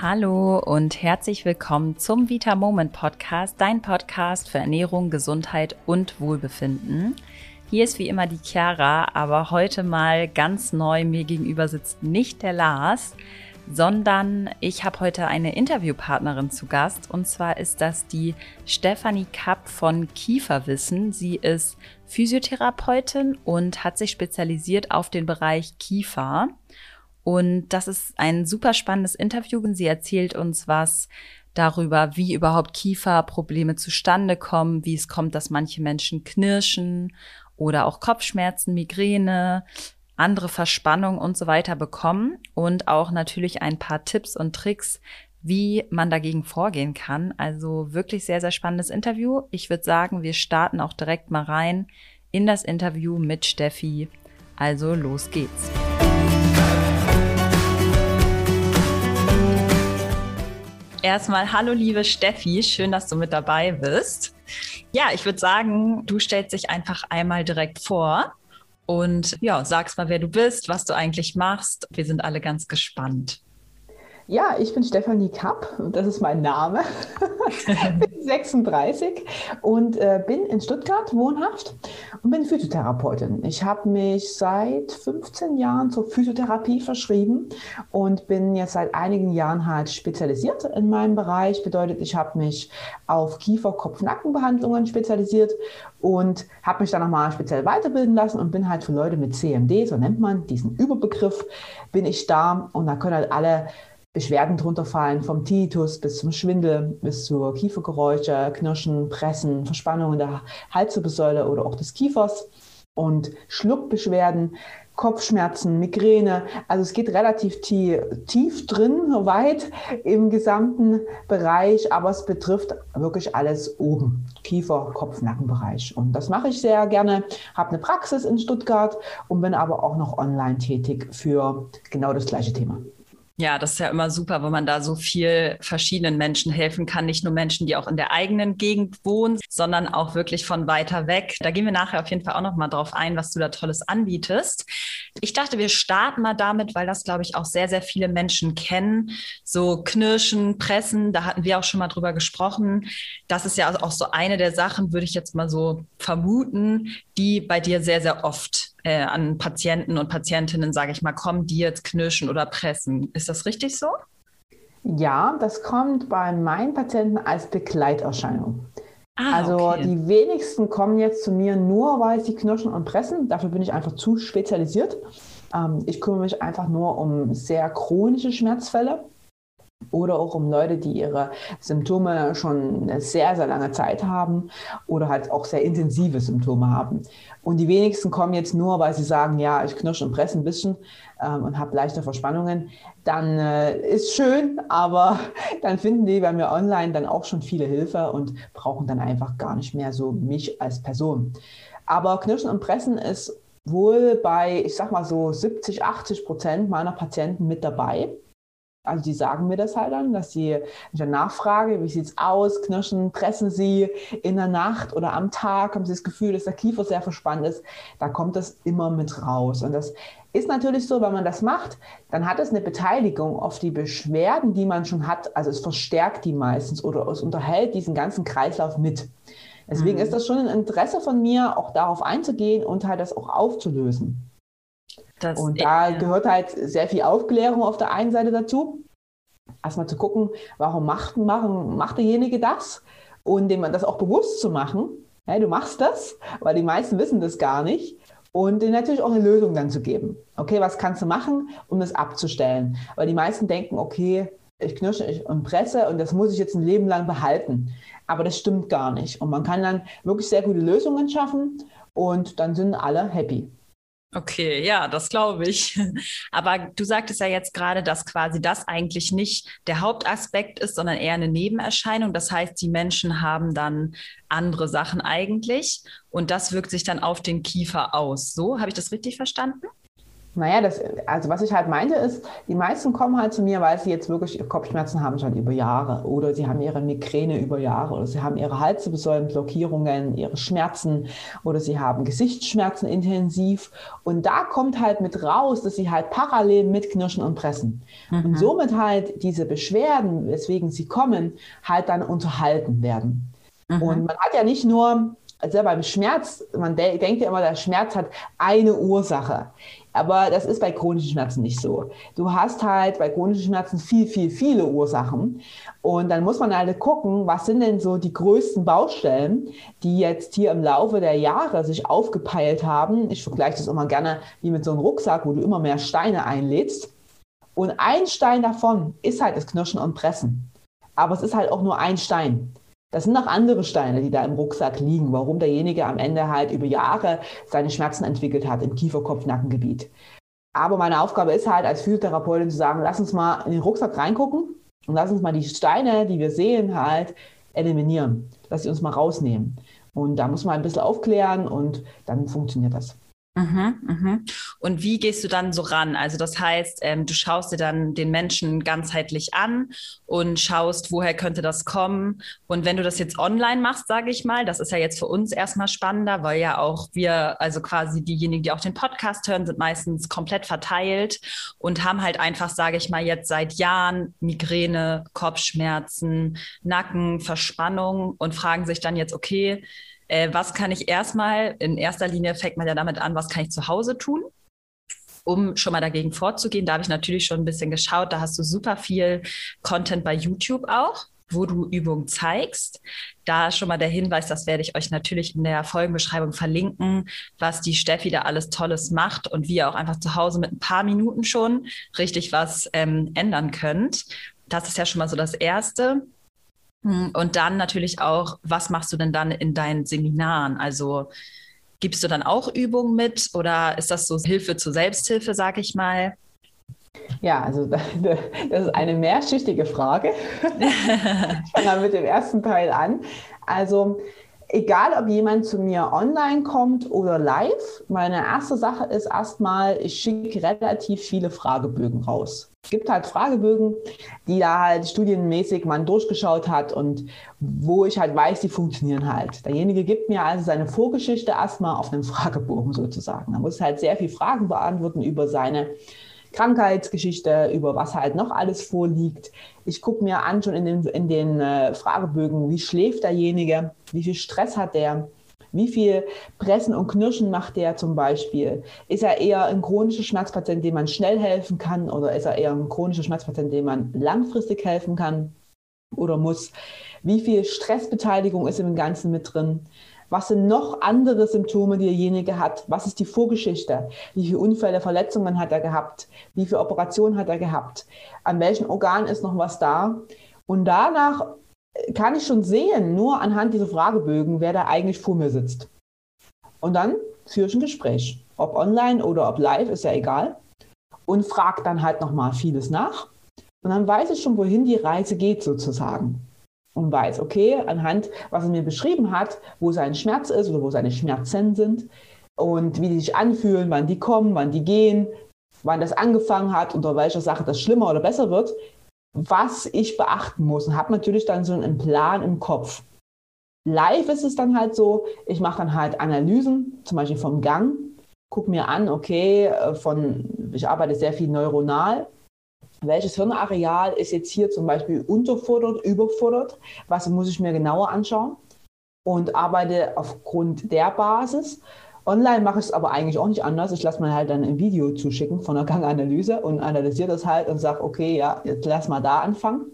Hallo und herzlich willkommen zum Vita Moment Podcast, dein Podcast für Ernährung, Gesundheit und Wohlbefinden. Hier ist wie immer die Chiara, aber heute mal ganz neu. Mir gegenüber sitzt nicht der Lars, sondern ich habe heute eine Interviewpartnerin zu Gast und zwar ist das die Stefanie Kapp von Kieferwissen. Sie ist Physiotherapeutin und hat sich spezialisiert auf den Bereich Kiefer. Und das ist ein super spannendes Interview. Sie erzählt uns was darüber, wie überhaupt Kieferprobleme zustande kommen, wie es kommt, dass manche Menschen knirschen oder auch Kopfschmerzen, Migräne, andere Verspannung und so weiter bekommen und auch natürlich ein paar Tipps und Tricks, wie man dagegen vorgehen kann. Also wirklich sehr, sehr spannendes Interview. Ich würde sagen, wir starten auch direkt mal rein in das Interview mit Steffi. Also los geht's. Erstmal hallo liebe Steffi, schön, dass du mit dabei bist. Ja, ich würde sagen, du stellst dich einfach einmal direkt vor und ja, sagst mal, wer du bist, was du eigentlich machst. Wir sind alle ganz gespannt. Ja, ich bin Stefanie Kapp, das ist mein Name. bin 36 und äh, bin in Stuttgart wohnhaft und bin Physiotherapeutin. Ich habe mich seit 15 Jahren zur Physiotherapie verschrieben und bin jetzt seit einigen Jahren halt spezialisiert in meinem Bereich. Bedeutet, ich habe mich auf Kiefer-, Kopf-, Nackenbehandlungen spezialisiert und habe mich dann nochmal speziell weiterbilden lassen und bin halt für Leute mit CMD, so nennt man diesen Überbegriff, bin ich da und da können halt alle Beschwerden drunter fallen, vom Tinnitus bis zum Schwindel, bis zu Kiefergeräusche, Knirschen, Pressen, Verspannungen der Halswirbelsäule oder auch des Kiefers und Schluckbeschwerden, Kopfschmerzen, Migräne. Also es geht relativ tief, tief drin, weit im gesamten Bereich, aber es betrifft wirklich alles oben, Kiefer, Kopf, Nackenbereich. Und das mache ich sehr gerne, habe eine Praxis in Stuttgart und bin aber auch noch online tätig für genau das gleiche Thema. Ja, das ist ja immer super, wenn man da so viel verschiedenen Menschen helfen kann. Nicht nur Menschen, die auch in der eigenen Gegend wohnen, sondern auch wirklich von weiter weg. Da gehen wir nachher auf jeden Fall auch noch mal drauf ein, was du da Tolles anbietest. Ich dachte, wir starten mal damit, weil das, glaube ich, auch sehr, sehr viele Menschen kennen. So Knirschen, Pressen, da hatten wir auch schon mal drüber gesprochen. Das ist ja auch so eine der Sachen, würde ich jetzt mal so vermuten, die bei dir sehr, sehr oft äh, an Patienten und Patientinnen, sage ich mal, kommen, die jetzt knirschen oder pressen. Ist das richtig so? Ja, das kommt bei meinen Patienten als Begleiterscheinung. Ah, also okay. die wenigsten kommen jetzt zu mir nur, weil sie knirschen und pressen. Dafür bin ich einfach zu spezialisiert. Ähm, ich kümmere mich einfach nur um sehr chronische Schmerzfälle oder auch um Leute, die ihre Symptome schon eine sehr, sehr lange Zeit haben oder halt auch sehr intensive Symptome haben. Und die wenigsten kommen jetzt nur, weil sie sagen, ja, ich knirsche und presse ein bisschen ähm, und habe leichte Verspannungen. Dann äh, ist schön, aber dann finden die bei mir online dann auch schon viele Hilfe und brauchen dann einfach gar nicht mehr so mich als Person. Aber Knirschen und Pressen ist wohl bei, ich sag mal so 70, 80 Prozent meiner Patienten mit dabei. Also die sagen mir das halt dann, dass sie, wenn ich dann nachfrage, wie sieht es aus, knirschen, pressen sie in der Nacht oder am Tag, haben sie das Gefühl, dass der Kiefer sehr verspannt ist, da kommt das immer mit raus. Und das ist natürlich so, wenn man das macht, dann hat es eine Beteiligung auf die Beschwerden, die man schon hat. Also es verstärkt die meistens oder es unterhält diesen ganzen Kreislauf mit. Deswegen mhm. ist das schon ein Interesse von mir, auch darauf einzugehen und halt das auch aufzulösen. Das und da gehört halt sehr viel Aufklärung auf der einen Seite dazu. Erstmal zu gucken, warum macht, machen, macht derjenige das? Und dem das auch bewusst zu machen. Ja, du machst das, weil die meisten wissen das gar nicht. Und denen natürlich auch eine Lösung dann zu geben. Okay, was kannst du machen, um das abzustellen? Weil die meisten denken, okay, ich knirsche und presse und das muss ich jetzt ein Leben lang behalten. Aber das stimmt gar nicht. Und man kann dann wirklich sehr gute Lösungen schaffen und dann sind alle happy. Okay, ja, das glaube ich. Aber du sagtest ja jetzt gerade, dass quasi das eigentlich nicht der Hauptaspekt ist, sondern eher eine Nebenerscheinung. Das heißt, die Menschen haben dann andere Sachen eigentlich und das wirkt sich dann auf den Kiefer aus. So, habe ich das richtig verstanden? Naja, das, also was ich halt meinte ist, die meisten kommen halt zu mir, weil sie jetzt wirklich Kopfschmerzen haben schon über Jahre oder sie haben ihre Migräne über Jahre oder sie haben ihre Halswirbelsäulenblockierungen, ihre Schmerzen oder sie haben Gesichtsschmerzen intensiv und da kommt halt mit raus, dass sie halt parallel mit Knirschen und Pressen mhm. und somit halt diese Beschwerden, weswegen sie kommen, halt dann unterhalten werden. Mhm. Und man hat ja nicht nur also beim Schmerz, man de denkt ja immer, der Schmerz hat eine Ursache. Aber das ist bei chronischen Schmerzen nicht so. Du hast halt bei chronischen Schmerzen viel, viel, viele Ursachen. Und dann muss man halt gucken, was sind denn so die größten Baustellen, die jetzt hier im Laufe der Jahre sich aufgepeilt haben. Ich vergleiche das immer gerne wie mit so einem Rucksack, wo du immer mehr Steine einlädst. Und ein Stein davon ist halt das Knirschen und Pressen. Aber es ist halt auch nur ein Stein. Das sind noch andere Steine, die da im Rucksack liegen, warum derjenige am Ende halt über Jahre seine Schmerzen entwickelt hat im Kiefer-Kopf-Nackengebiet. Aber meine Aufgabe ist halt als Physiotherapeutin zu sagen, lass uns mal in den Rucksack reingucken und lass uns mal die Steine, die wir sehen, halt eliminieren. Lass sie uns mal rausnehmen. Und da muss man ein bisschen aufklären und dann funktioniert das. Mhm, mhm. Und wie gehst du dann so ran? Also das heißt, ähm, du schaust dir dann den Menschen ganzheitlich an und schaust, woher könnte das kommen. Und wenn du das jetzt online machst, sage ich mal, das ist ja jetzt für uns erstmal spannender, weil ja auch wir, also quasi diejenigen, die auch den Podcast hören, sind meistens komplett verteilt und haben halt einfach, sage ich mal, jetzt seit Jahren Migräne, Kopfschmerzen, Nacken, Verspannung und fragen sich dann jetzt, okay, äh, was kann ich erstmal, in erster Linie fängt man ja damit an, was kann ich zu Hause tun? um schon mal dagegen vorzugehen, da habe ich natürlich schon ein bisschen geschaut. Da hast du super viel Content bei YouTube auch, wo du Übungen zeigst. Da schon mal der Hinweis, das werde ich euch natürlich in der Folgenbeschreibung verlinken, was die Steffi da alles Tolles macht und wie ihr auch einfach zu Hause mit ein paar Minuten schon richtig was ähm, ändern könnt. Das ist ja schon mal so das Erste. Hm, und dann natürlich auch, was machst du denn dann in deinen Seminaren? Also gibst du dann auch Übungen mit oder ist das so Hilfe zur Selbsthilfe, sag ich mal? Ja, also das ist eine mehrschichtige Frage. Ich fange mal mit dem ersten Teil an. Also egal, ob jemand zu mir online kommt oder live, meine erste Sache ist erstmal, ich schicke relativ viele Fragebögen raus. Es gibt halt Fragebögen, die da halt studienmäßig man durchgeschaut hat und wo ich halt weiß, die funktionieren halt. Derjenige gibt mir also seine Vorgeschichte erstmal auf einem Fragebogen sozusagen. Er muss halt sehr viele Fragen beantworten über seine Krankheitsgeschichte, über was halt noch alles vorliegt. Ich gucke mir an schon in den, in den äh, Fragebögen, wie schläft derjenige, wie viel Stress hat der, wie viel Pressen und Knirschen macht der zum Beispiel? Ist er eher ein chronischer Schmerzpatient, dem man schnell helfen kann oder ist er eher ein chronischer Schmerzpatient, dem man langfristig helfen kann oder muss? Wie viel Stressbeteiligung ist im Ganzen mit drin? Was sind noch andere Symptome, die derjenige hat? Was ist die Vorgeschichte? Wie viele Unfälle, Verletzungen hat er gehabt? Wie viele Operationen hat er gehabt? An welchen Organen ist noch was da? Und danach kann ich schon sehen, nur anhand dieser Fragebögen, wer da eigentlich vor mir sitzt. Und dann führe ich ein Gespräch. Ob online oder ob live, ist ja egal. Und frage dann halt nochmal vieles nach. Und dann weiß ich schon, wohin die Reise geht sozusagen und weiß, okay, anhand, was er mir beschrieben hat, wo sein Schmerz ist oder wo seine Schmerzen sind und wie die sich anfühlen, wann die kommen, wann die gehen, wann das angefangen hat, unter welcher Sache das schlimmer oder besser wird, was ich beachten muss und habe natürlich dann so einen Plan im Kopf. Live ist es dann halt so, ich mache dann halt Analysen, zum Beispiel vom Gang, gucke mir an, okay, äh, von, ich arbeite sehr viel neuronal, welches Hirnareal ist jetzt hier zum Beispiel unterfordert, überfordert, was muss ich mir genauer anschauen und arbeite aufgrund der Basis. Online mache ich es aber eigentlich auch nicht anders. Ich lasse mir halt dann ein Video zuschicken von der Ganganalyse und analysiere das halt und sage, okay, ja, jetzt lass mal da anfangen.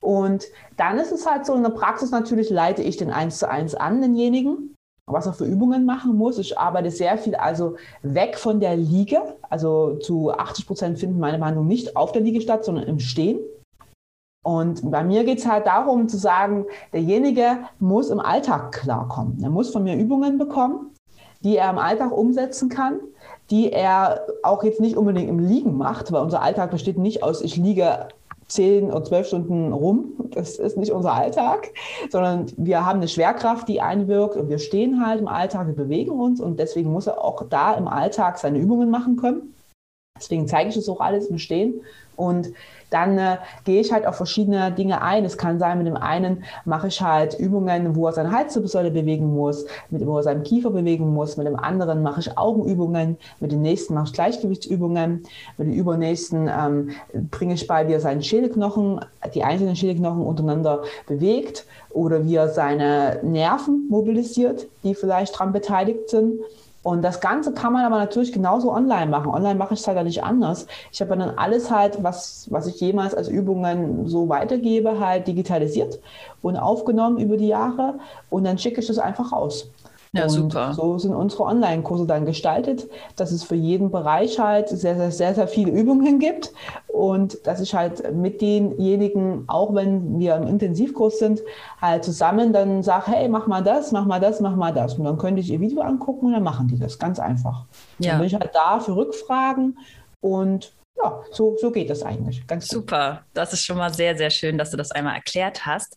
Und dann ist es halt so, in der Praxis natürlich leite ich den eins zu eins an, denjenigen was er für Übungen machen muss. Ich arbeite sehr viel also weg von der Liege. Also zu 80 Prozent finden meine Behandlungen nicht auf der Liege statt, sondern im Stehen. Und bei mir geht es halt darum zu sagen, derjenige muss im Alltag klarkommen. Er muss von mir Übungen bekommen, die er im Alltag umsetzen kann, die er auch jetzt nicht unbedingt im Liegen macht, weil unser Alltag besteht nicht aus, ich liege zehn oder zwölf Stunden rum. Das ist nicht unser Alltag, sondern wir haben eine Schwerkraft, die einwirkt und wir stehen halt im Alltag, wir bewegen uns und deswegen muss er auch da im Alltag seine Übungen machen können. Deswegen zeige ich das auch alles im Stehen. Und dann äh, gehe ich halt auf verschiedene Dinge ein. Es kann sein, mit dem einen mache ich halt Übungen, wo er seine Halswirbelsäule bewegen muss, mit wo er seinen Kiefer bewegen muss. Mit dem anderen mache ich Augenübungen. Mit dem nächsten mache ich Gleichgewichtsübungen. Mit dem übernächsten ähm, bringe ich bei, wie er seinen Schädelknochen, die einzelnen Schädelknochen untereinander bewegt oder wie er seine Nerven mobilisiert, die vielleicht daran beteiligt sind. Und das Ganze kann man aber natürlich genauso online machen. Online mache ich es halt nicht anders. Ich habe dann alles halt, was, was ich jemals als Übungen so weitergebe, halt digitalisiert und aufgenommen über die Jahre. Und dann schicke ich das einfach raus. Ja, und super. So sind unsere Online-Kurse dann gestaltet, dass es für jeden Bereich halt sehr, sehr, sehr, sehr viele Übungen gibt und dass ich halt mit denjenigen, auch wenn wir im Intensivkurs sind, halt zusammen dann sage, hey, mach mal das, mach mal das, mach mal das. Und dann könnte ich ihr Video angucken und dann machen die das ganz einfach. Ja. Dann bin ich halt da für Rückfragen und ja, so, so geht das eigentlich. Ganz Super, gut. das ist schon mal sehr, sehr schön, dass du das einmal erklärt hast.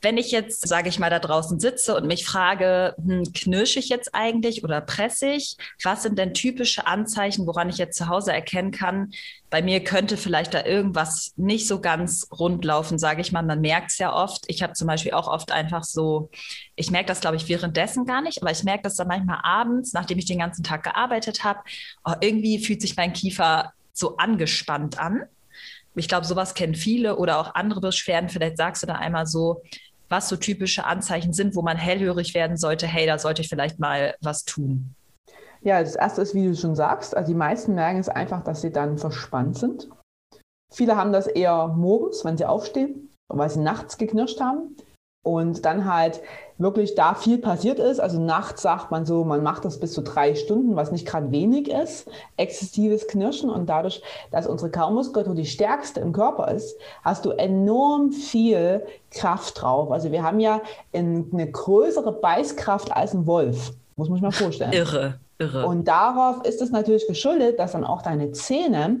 Wenn ich jetzt, sage ich mal, da draußen sitze und mich frage, hm, knirsche ich jetzt eigentlich oder presse ich? Was sind denn typische Anzeichen, woran ich jetzt zu Hause erkennen kann, bei mir könnte vielleicht da irgendwas nicht so ganz rund laufen, sage ich mal. Man merkt es ja oft. Ich habe zum Beispiel auch oft einfach so, ich merke das, glaube ich, währenddessen gar nicht, aber ich merke das dann manchmal abends, nachdem ich den ganzen Tag gearbeitet habe, oh, irgendwie fühlt sich mein Kiefer so angespannt an. Ich glaube, sowas kennen viele oder auch andere Beschwerden. Vielleicht sagst du da einmal so, was so typische Anzeichen sind, wo man hellhörig werden sollte, hey, da sollte ich vielleicht mal was tun? Ja, das erste ist, wie du schon sagst, also die meisten merken es einfach, dass sie dann verspannt sind. Viele haben das eher morgens, wenn sie aufstehen, weil sie nachts geknirscht haben und dann halt wirklich da viel passiert ist. Also nachts sagt man so, man macht das bis zu drei Stunden, was nicht gerade wenig ist, exzessives Knirschen. Und dadurch, dass unsere Kaumuskulatur die stärkste im Körper ist, hast du enorm viel Kraft drauf. Also wir haben ja eine größere Beißkraft als ein Wolf. Muss man sich mal vorstellen. Irre, irre. Und darauf ist es natürlich geschuldet, dass dann auch deine Zähne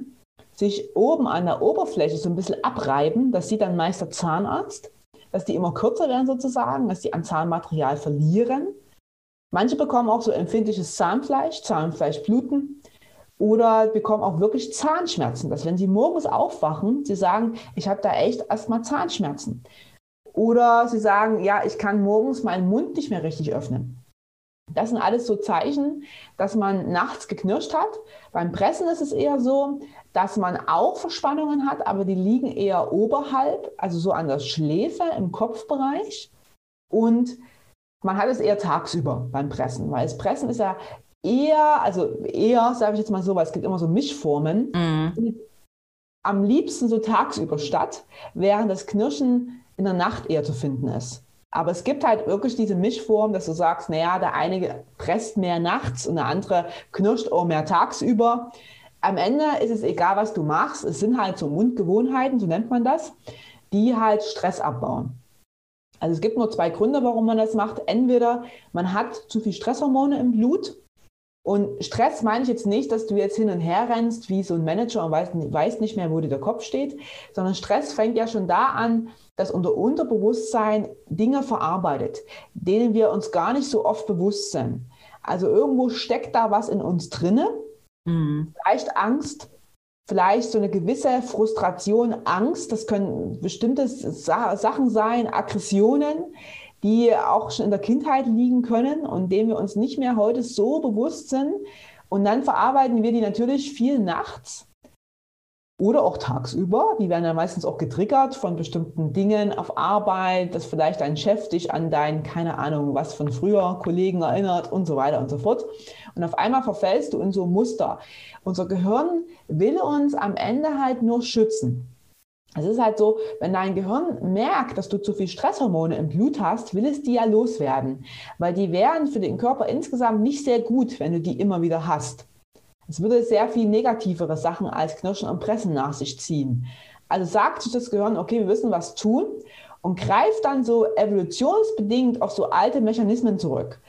sich oben an der Oberfläche so ein bisschen abreiben. Das sieht dann meist der Zahnarzt dass die immer kürzer werden sozusagen, dass die an Zahnmaterial verlieren. Manche bekommen auch so empfindliches Zahnfleisch, Zahnfleischbluten oder bekommen auch wirklich Zahnschmerzen, dass wenn sie morgens aufwachen, sie sagen, ich habe da echt erstmal Zahnschmerzen. Oder sie sagen, ja, ich kann morgens meinen Mund nicht mehr richtig öffnen. Das sind alles so Zeichen, dass man nachts geknirscht hat. Beim Pressen ist es eher so, dass man auch Verspannungen hat, aber die liegen eher oberhalb, also so an der Schläfe im Kopfbereich. Und man hat es eher tagsüber beim Pressen, weil das Pressen ist ja eher, also eher, sage ich jetzt mal so, weil es gibt immer so Mischformen, mhm. am liebsten so tagsüber statt, während das Knirschen in der Nacht eher zu finden ist. Aber es gibt halt wirklich diese Mischform, dass du sagst, naja, der eine presst mehr nachts und der andere knirscht auch mehr tagsüber am Ende ist es egal, was du machst. Es sind halt so Mundgewohnheiten, so nennt man das, die halt Stress abbauen. Also es gibt nur zwei Gründe, warum man das macht. Entweder man hat zu viel Stresshormone im Blut. Und Stress meine ich jetzt nicht, dass du jetzt hin und her rennst wie so ein Manager und weißt, weißt nicht mehr, wo dir der Kopf steht, sondern Stress fängt ja schon da an, dass unser Unterbewusstsein Dinge verarbeitet, denen wir uns gar nicht so oft bewusst sind. Also irgendwo steckt da was in uns drinne Mhm. Vielleicht Angst, vielleicht so eine gewisse Frustration, Angst, das können bestimmte Sa Sachen sein, Aggressionen, die auch schon in der Kindheit liegen können und denen wir uns nicht mehr heute so bewusst sind. Und dann verarbeiten wir die natürlich viel nachts oder auch tagsüber. Die werden dann meistens auch getriggert von bestimmten Dingen auf Arbeit, dass vielleicht dein Chef dich an deinen, keine Ahnung, was von früher Kollegen erinnert und so weiter und so fort. Und auf einmal verfällst du in so ein Muster. Unser Gehirn will uns am Ende halt nur schützen. Es ist halt so, wenn dein Gehirn merkt, dass du zu viel Stresshormone im Blut hast, will es die ja loswerden, weil die wären für den Körper insgesamt nicht sehr gut, wenn du die immer wieder hast. Es würde sehr viel negativere Sachen als Knirschen und Pressen nach sich ziehen. Also sagt sich das Gehirn, okay, wir müssen was tun und greift dann so evolutionsbedingt auf so alte Mechanismen zurück.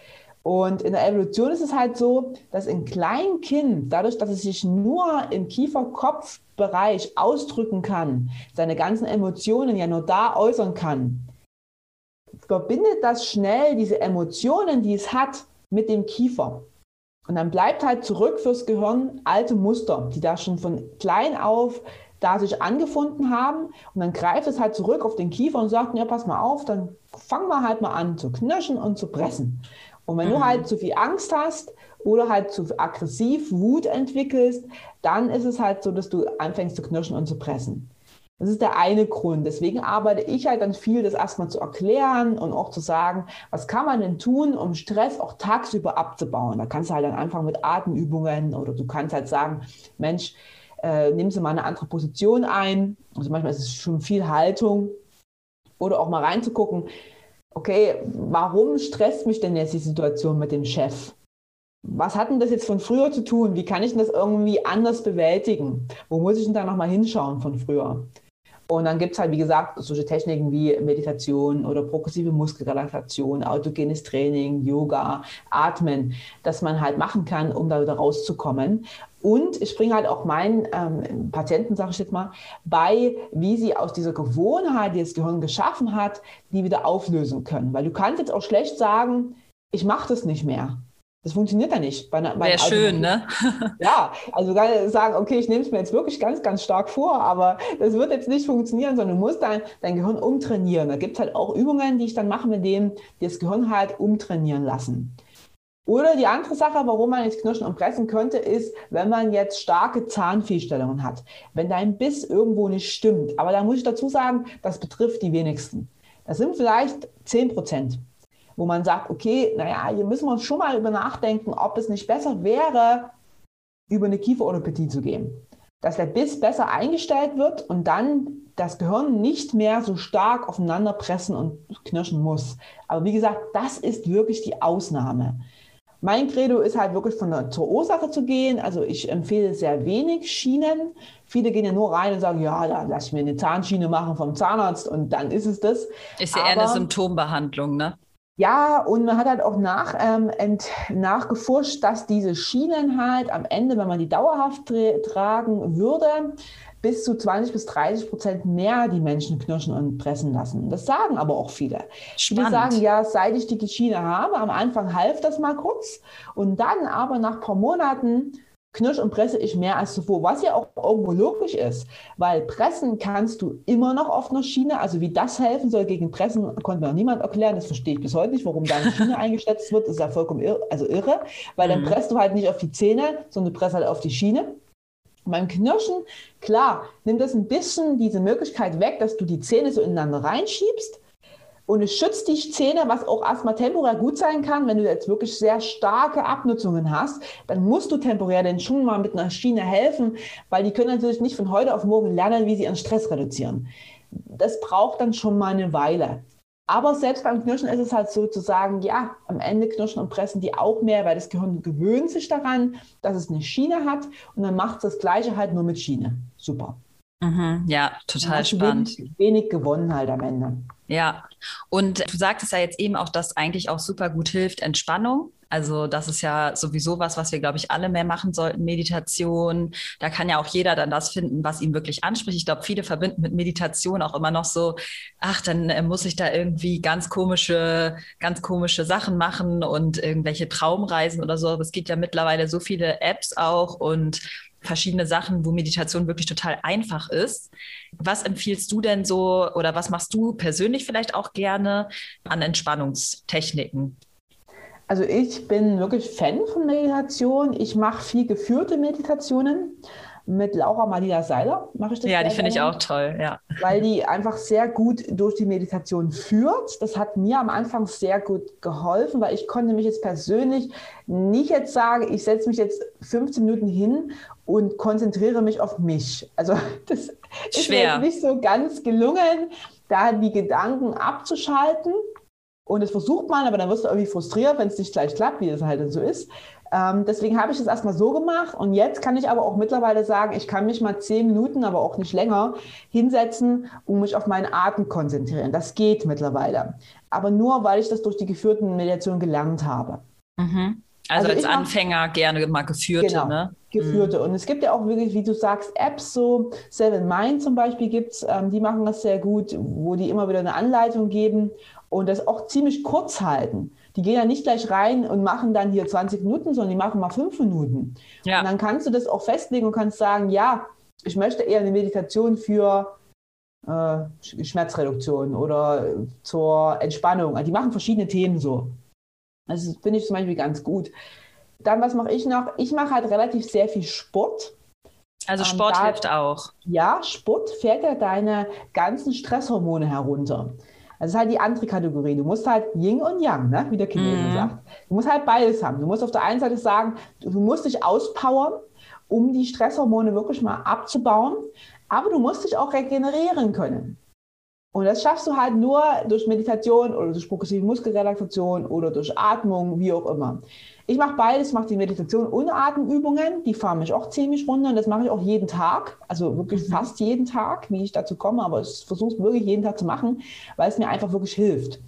Und in der Evolution ist es halt so, dass ein Kleinkind, dadurch, dass es sich nur im Kiefer-Kopf-Bereich ausdrücken kann, seine ganzen Emotionen ja nur da äußern kann, verbindet das schnell diese Emotionen, die es hat, mit dem Kiefer. Und dann bleibt halt zurück fürs Gehirn alte Muster, die da schon von klein auf da sich angefunden haben. Und dann greift es halt zurück auf den Kiefer und sagt, ja, pass mal auf, dann fang mal halt mal an zu knirschen und zu pressen. Und wenn mhm. du halt zu viel Angst hast oder halt zu aggressiv Wut entwickelst, dann ist es halt so, dass du anfängst zu knirschen und zu pressen. Das ist der eine Grund. Deswegen arbeite ich halt dann viel, das erstmal zu erklären und auch zu sagen, was kann man denn tun, um Stress auch tagsüber abzubauen. Da kannst du halt dann anfangen mit Atemübungen oder du kannst halt sagen, Mensch, äh, nimm sie mal eine andere Position ein. Also manchmal ist es schon viel Haltung. Oder auch mal reinzugucken, okay, warum stresst mich denn jetzt die Situation mit dem Chef? Was hat denn das jetzt von früher zu tun? Wie kann ich denn das irgendwie anders bewältigen? Wo muss ich denn da nochmal hinschauen von früher? Und dann gibt es halt, wie gesagt, solche Techniken wie Meditation oder progressive Muskelrelaxation, autogenes Training, Yoga, Atmen, dass man halt machen kann, um da wieder rauszukommen. Und ich bringe halt auch meinen ähm, Patienten, sage ich jetzt mal, bei, wie sie aus dieser Gewohnheit, die das Gehirn geschaffen hat, die wieder auflösen können. Weil du kannst jetzt auch schlecht sagen, ich mache das nicht mehr. Das funktioniert ja nicht. Wäre schön, ne? ja, also sagen, okay, ich nehme es mir jetzt wirklich ganz, ganz stark vor, aber das wird jetzt nicht funktionieren, sondern du musst dein, dein Gehirn umtrainieren. Da gibt es halt auch Übungen, die ich dann mache, mit denen die das Gehirn halt umtrainieren lassen. Oder die andere Sache, warum man jetzt knirschen und pressen könnte, ist, wenn man jetzt starke Zahnfehlstellungen hat. Wenn dein Biss irgendwo nicht stimmt. Aber da muss ich dazu sagen, das betrifft die wenigsten. Das sind vielleicht 10 Prozent wo man sagt, okay, naja, hier müssen wir uns schon mal über nachdenken, ob es nicht besser wäre, über eine Kieferorthopädie zu gehen. Dass der Biss besser eingestellt wird und dann das Gehirn nicht mehr so stark aufeinander pressen und knirschen muss. Aber wie gesagt, das ist wirklich die Ausnahme. Mein Credo ist halt wirklich von der, zur Ursache zu gehen. Also ich empfehle sehr wenig Schienen. Viele gehen ja nur rein und sagen, ja, da lass ich mir eine Zahnschiene machen vom Zahnarzt und dann ist es das. Ist ja eher eine Symptombehandlung, ne? Ja, und man hat halt auch nach, ähm, ent, nachgeforscht, dass diese Schienen halt am Ende, wenn man die dauerhaft tragen würde, bis zu 20 bis 30 Prozent mehr die Menschen knirschen und pressen lassen. Das sagen aber auch viele. Spannend. Viele sagen, ja, seit ich die Schiene habe, am Anfang half das mal kurz und dann aber nach ein paar Monaten knirsch und presse ich mehr als zuvor, was ja auch irgendwo logisch ist, weil pressen kannst du immer noch auf einer Schiene, also wie das helfen soll gegen Pressen, konnte mir noch niemand erklären, das verstehe ich bis heute nicht, warum da eine Schiene eingesetzt wird, das ist ja vollkommen irre, also irre, weil mhm. dann presst du halt nicht auf die Zähne, sondern du presst halt auf die Schiene. beim Knirschen, klar, nimmt das ein bisschen diese Möglichkeit weg, dass du die Zähne so ineinander reinschiebst, und es schützt die Zähne, was auch erstmal temporär gut sein kann. Wenn du jetzt wirklich sehr starke Abnutzungen hast, dann musst du temporär den schon mal mit einer Schiene helfen, weil die können natürlich nicht von heute auf morgen lernen, wie sie ihren Stress reduzieren. Das braucht dann schon mal eine Weile. Aber selbst beim Knirschen ist es halt so zu sagen, ja, am Ende knirschen und pressen die auch mehr, weil das Gehirn gewöhnt sich daran, dass es eine Schiene hat und dann macht es das Gleiche halt nur mit Schiene. Super. Mhm, ja, total spannend. Wenig, wenig gewonnen halt am Ende. Ja, und du sagtest ja jetzt eben auch, dass eigentlich auch super gut hilft Entspannung. Also das ist ja sowieso was, was wir, glaube ich, alle mehr machen sollten. Meditation. Da kann ja auch jeder dann das finden, was ihm wirklich anspricht. Ich glaube, viele verbinden mit Meditation auch immer noch so, ach, dann äh, muss ich da irgendwie ganz komische, ganz komische Sachen machen und irgendwelche Traumreisen oder so. Aber es gibt ja mittlerweile so viele Apps auch und verschiedene Sachen, wo Meditation wirklich total einfach ist. Was empfiehlst du denn so oder was machst du persönlich vielleicht auch gerne an Entspannungstechniken? Also ich bin wirklich Fan von Meditation. Ich mache viel geführte Meditationen mit Laura Maria Seiler mache ich das. Ja, die finde ich auch toll, ja. Weil die einfach sehr gut durch die Meditation führt. Das hat mir am Anfang sehr gut geholfen, weil ich konnte mich jetzt persönlich nicht jetzt sagen, ich setze mich jetzt 15 Minuten hin und konzentriere mich auf mich. Also das ist Schwer. mir nicht so ganz gelungen, da die Gedanken abzuschalten. Und das versucht man, aber dann wirst du irgendwie frustriert, wenn es nicht gleich klappt, wie das halt so ist. Ähm, deswegen habe ich das erstmal so gemacht und jetzt kann ich aber auch mittlerweile sagen, ich kann mich mal zehn Minuten, aber auch nicht länger hinsetzen und mich auf meinen Atem konzentrieren. Das geht mittlerweile. Aber nur, weil ich das durch die geführten Meditationen gelernt habe. Mhm. Also, also, als Anfänger mach, gerne mal geführte, genau, ne? Geführte. Mhm. Und es gibt ja auch wirklich, wie du sagst, Apps, so Seven Mind zum Beispiel gibt es, ähm, die machen das sehr gut, wo die immer wieder eine Anleitung geben und das auch ziemlich kurz halten. Die gehen ja nicht gleich rein und machen dann hier 20 Minuten, sondern die machen mal fünf Minuten. Ja. Und dann kannst du das auch festlegen und kannst sagen, ja, ich möchte eher eine Meditation für äh, Schmerzreduktion oder zur Entspannung. Also die machen verschiedene Themen so. Also das finde ich zum Beispiel ganz gut. Dann, was mache ich noch? Ich mache halt relativ sehr viel Sport. Also ähm, Sport ähm, da, hilft auch. Ja, Sport fährt ja deine ganzen Stresshormone herunter. Das ist halt die andere Kategorie. Du musst halt Yin und Yang, ne? wie der Chinese mm. sagt. Du musst halt beides haben. Du musst auf der einen Seite sagen, du musst dich auspowern, um die Stresshormone wirklich mal abzubauen. Aber du musst dich auch regenerieren können. Und das schaffst du halt nur durch Meditation oder durch progressive Muskelrelaxation oder durch Atmung, wie auch immer. Ich mache beides, mache die Meditation und Atemübungen, die fahren mich auch ziemlich runter und das mache ich auch jeden Tag, also wirklich mhm. fast jeden Tag, wie ich dazu komme, aber ich versuche es wirklich jeden Tag zu machen, weil es mir einfach wirklich hilft.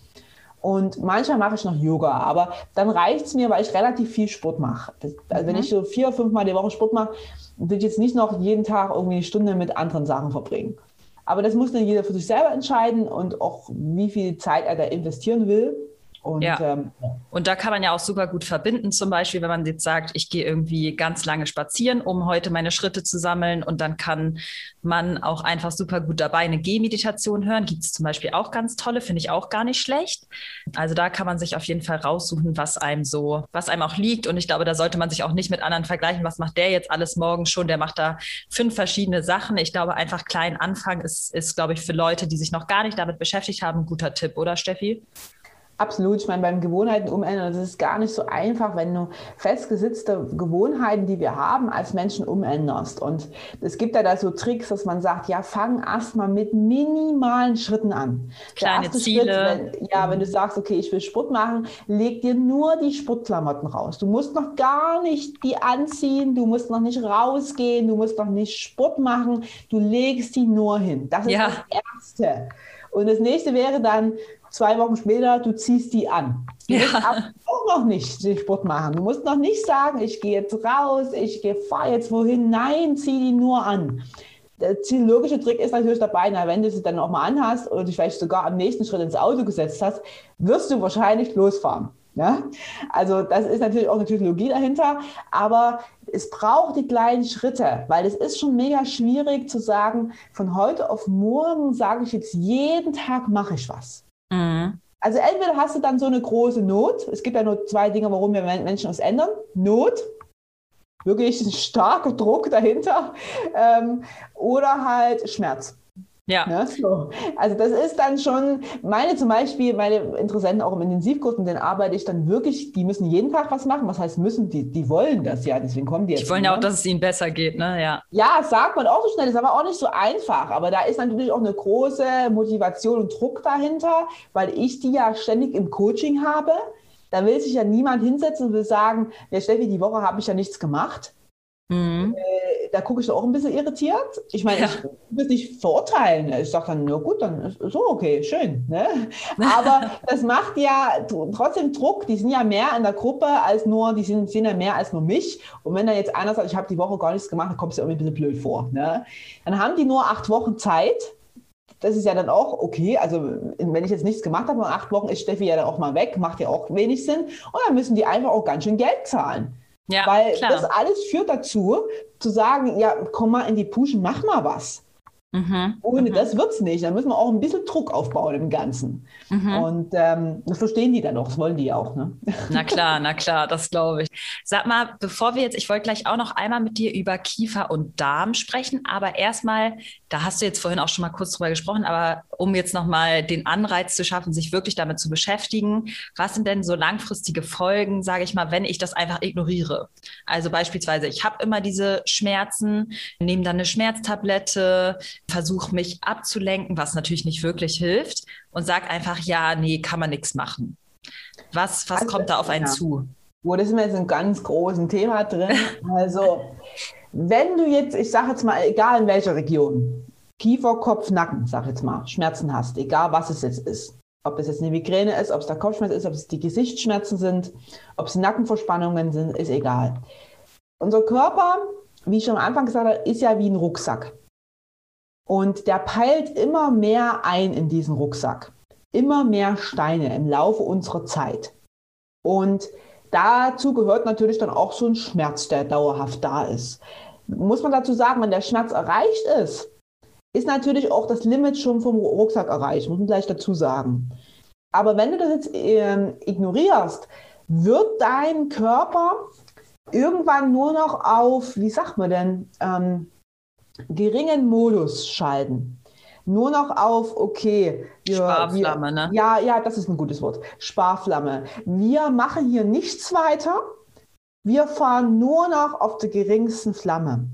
Und manchmal mache ich noch Yoga, aber dann reicht es mir, weil ich relativ viel Sport mache. Also mhm. wenn ich so vier, oder fünf Mal die Woche Sport mache, will ich jetzt nicht noch jeden Tag irgendwie eine Stunde mit anderen Sachen verbringen. Aber das muss dann jeder für sich selber entscheiden und auch wie viel Zeit er da investieren will. Und, ja. Ähm, und da kann man ja auch super gut verbinden, zum Beispiel, wenn man jetzt sagt, ich gehe irgendwie ganz lange spazieren, um heute meine Schritte zu sammeln. Und dann kann man auch einfach super gut dabei eine Gehmeditation hören. Gibt es zum Beispiel auch ganz tolle, finde ich auch gar nicht schlecht. Also da kann man sich auf jeden Fall raussuchen, was einem so, was einem auch liegt. Und ich glaube, da sollte man sich auch nicht mit anderen vergleichen. Was macht der jetzt alles morgen schon? Der macht da fünf verschiedene Sachen. Ich glaube, einfach klein anfangen ist, ist glaube ich, für Leute, die sich noch gar nicht damit beschäftigt haben, ein guter Tipp, oder Steffi? Absolut. Ich meine, beim Gewohnheiten umändern, das ist gar nicht so einfach, wenn du festgesetzte Gewohnheiten, die wir haben, als Menschen umänderst. Und es gibt ja da so Tricks, dass man sagt, ja, fang erstmal mit minimalen Schritten an. Kleine Ziele. Schritt, wenn, ja, wenn du sagst, okay, ich will Sport machen, leg dir nur die Sportklamotten raus. Du musst noch gar nicht die anziehen, du musst noch nicht rausgehen, du musst noch nicht Sport machen, du legst die nur hin. Das ist ja. das Erste. Und das nächste wäre dann, zwei Wochen später, du ziehst die an. Du ja. musst auch noch nicht den Sport machen. Du musst noch nicht sagen, ich gehe jetzt raus, ich fahre jetzt wohin. Nein, zieh die nur an. Der logische Trick ist natürlich dabei, na, wenn du sie dann auch mal anhast oder dich vielleicht sogar am nächsten Schritt ins Auto gesetzt hast, wirst du wahrscheinlich losfahren. Ja? Also das ist natürlich auch eine Psychologie dahinter, aber es braucht die kleinen Schritte, weil es ist schon mega schwierig zu sagen, von heute auf morgen sage ich jetzt jeden Tag mache ich was. Mhm. Also entweder hast du dann so eine große Not, es gibt ja nur zwei Dinge, warum wir Menschen uns ändern. Not, wirklich ein starker Druck dahinter, ähm, oder halt Schmerz. Ja. ja so. Also das ist dann schon, meine zum Beispiel, meine Interessenten auch im Intensivkurs, mit denen arbeite ich dann wirklich, die müssen jeden Tag was machen. Was heißt müssen? Die, die wollen das ja, deswegen kommen die jetzt. Die wollen ja auch, dass es ihnen besser geht, ne? Ja. Ja, sagt man auch so schnell, ist aber auch nicht so einfach. Aber da ist natürlich auch eine große Motivation und Druck dahinter, weil ich die ja ständig im Coaching habe. Da will sich ja niemand hinsetzen und will sagen, ja Steffi, die Woche habe ich ja nichts gemacht Mhm. Äh, da gucke ich auch ein bisschen irritiert. Ich meine, ja. ich will es nicht verurteilen. Ich sage dann, na gut, dann ist so okay, schön. Ne? Aber das macht ja trotzdem Druck. Die sind ja mehr in der Gruppe als nur, die sind, sind ja mehr als nur mich. Und wenn dann jetzt einer sagt, ich habe die Woche gar nichts gemacht, dann kommt es ja irgendwie ein bisschen blöd vor. Ne? Dann haben die nur acht Wochen Zeit. Das ist ja dann auch okay. Also, wenn ich jetzt nichts gemacht habe, in acht Wochen ist Steffi ja dann auch mal weg, macht ja auch wenig Sinn. Und dann müssen die einfach auch ganz schön Geld zahlen. Ja, Weil klar. das alles führt dazu, zu sagen, ja, komm mal in die Puschen, mach mal was. Mhm. Ohne mhm. das wird es nicht. Da müssen wir auch ein bisschen Druck aufbauen im Ganzen. Mhm. Und ähm, das verstehen die dann auch, das wollen die auch. Ne? Na klar, na klar, das glaube ich. Sag mal, bevor wir jetzt, ich wollte gleich auch noch einmal mit dir über Kiefer und Darm sprechen, aber erstmal, da hast du jetzt vorhin auch schon mal kurz drüber gesprochen, aber um jetzt nochmal den Anreiz zu schaffen, sich wirklich damit zu beschäftigen, was sind denn so langfristige Folgen, sage ich mal, wenn ich das einfach ignoriere? Also beispielsweise, ich habe immer diese Schmerzen, nehme dann eine Schmerztablette, versuche mich abzulenken, was natürlich nicht wirklich hilft und sage einfach, ja, nee, kann man nichts machen. Was, was also, kommt da auf einen ja. zu? Wo das ist mir jetzt ein ganz großes Thema drin. Also, wenn du jetzt, ich sage jetzt mal, egal in welcher Region, Kiefer, Kopf, Nacken, sag jetzt mal, Schmerzen hast, egal was es jetzt ist. Ob es jetzt eine Migräne ist, ob es der Kopfschmerz ist, ob es die Gesichtsschmerzen sind, ob es Nackenverspannungen sind, ist egal. Unser Körper, wie ich schon am Anfang gesagt habe, ist ja wie ein Rucksack. Und der peilt immer mehr ein in diesen Rucksack. Immer mehr Steine im Laufe unserer Zeit. Und dazu gehört natürlich dann auch so ein Schmerz, der dauerhaft da ist. Muss man dazu sagen, wenn der Schmerz erreicht ist, ist natürlich auch das Limit schon vom Rucksack erreicht, muss man gleich dazu sagen. Aber wenn du das jetzt äh, ignorierst, wird dein Körper irgendwann nur noch auf, wie sagt man denn, ähm, geringen Modus schalten. Nur noch auf, okay. Wir, Sparflamme, wir, ne? Ja, ja, das ist ein gutes Wort. Sparflamme. Wir machen hier nichts weiter. Wir fahren nur noch auf der geringsten Flamme.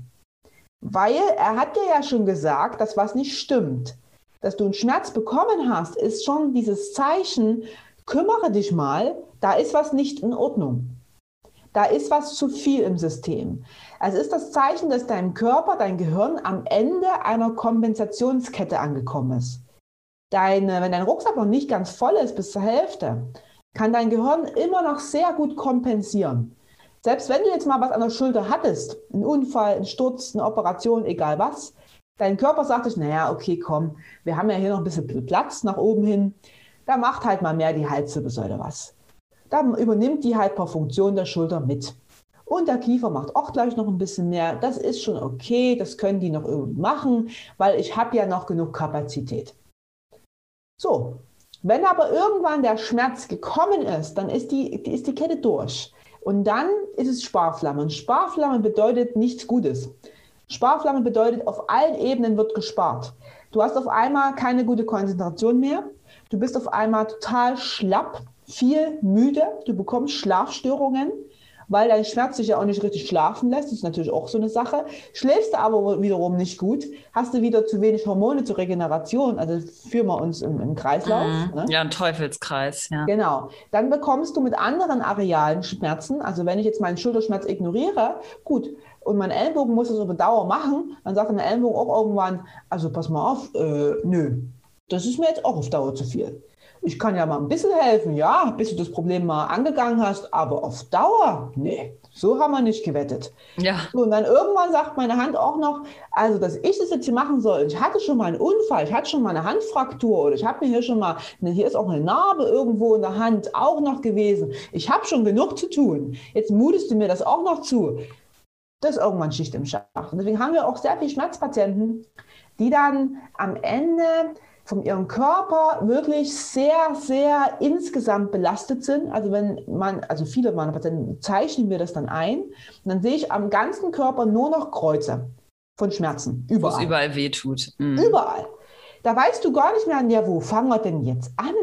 Weil er hat dir ja schon gesagt, dass was nicht stimmt. Dass du einen Schmerz bekommen hast, ist schon dieses Zeichen, kümmere dich mal, da ist was nicht in Ordnung. Da ist was zu viel im System. Es ist das Zeichen, dass dein Körper, dein Gehirn am Ende einer Kompensationskette angekommen ist. Deine, wenn dein Rucksack noch nicht ganz voll ist bis zur Hälfte, kann dein Gehirn immer noch sehr gut kompensieren. Selbst wenn du jetzt mal was an der Schulter hattest, einen Unfall, einen Sturz, eine Operation, egal was, dein Körper sagt sich, naja, okay, komm, wir haben ja hier noch ein bisschen Platz nach oben hin, da macht halt mal mehr die Halswirbelsäule was. Da übernimmt die halt per Funktion der Schulter mit. Und der Kiefer macht auch gleich noch ein bisschen mehr. Das ist schon okay, das können die noch machen, weil ich habe ja noch genug Kapazität. So, wenn aber irgendwann der Schmerz gekommen ist, dann ist die, ist die Kette durch. Und dann ist es Sparflamme. Und Sparflamme bedeutet nichts Gutes. Sparflamme bedeutet, auf allen Ebenen wird gespart. Du hast auf einmal keine gute Konzentration mehr. Du bist auf einmal total schlapp, viel müde. Du bekommst Schlafstörungen weil dein Schmerz dich ja auch nicht richtig schlafen lässt. Das ist natürlich auch so eine Sache. Schläfst du aber wiederum nicht gut, hast du wieder zu wenig Hormone zur Regeneration. Also führen wir uns im, im Kreislauf. Mhm. Ne? Ja, ein Teufelskreis. Ja. Genau. Dann bekommst du mit anderen arealen Schmerzen, also wenn ich jetzt meinen Schulterschmerz ignoriere, gut, und mein Ellenbogen muss das über Dauer machen, dann sagt mein Ellenbogen auch irgendwann, also pass mal auf, äh, nö, das ist mir jetzt auch auf Dauer zu viel ich kann ja mal ein bisschen helfen, ja, bis du das Problem mal angegangen hast, aber auf Dauer, nee, so haben wir nicht gewettet. Ja. So, und dann irgendwann sagt meine Hand auch noch, also, dass ich das jetzt hier machen soll, ich hatte schon mal einen Unfall, ich hatte schon mal eine Handfraktur oder ich habe mir hier schon mal, ne, hier ist auch eine Narbe irgendwo in der Hand auch noch gewesen. Ich habe schon genug zu tun. Jetzt mutest du mir das auch noch zu. Das ist irgendwann Schicht im Schacht. Und deswegen haben wir auch sehr viele Schmerzpatienten, die dann am Ende von ihrem Körper wirklich sehr, sehr insgesamt belastet sind. Also wenn man, also viele meiner Patienten zeichnen mir das dann ein, und dann sehe ich am ganzen Körper nur noch Kreuze von Schmerzen. Überall. Wo es überall wehtut. Mhm. Überall. Da weißt du gar nicht mehr, ja, wo fangen wir denn jetzt an?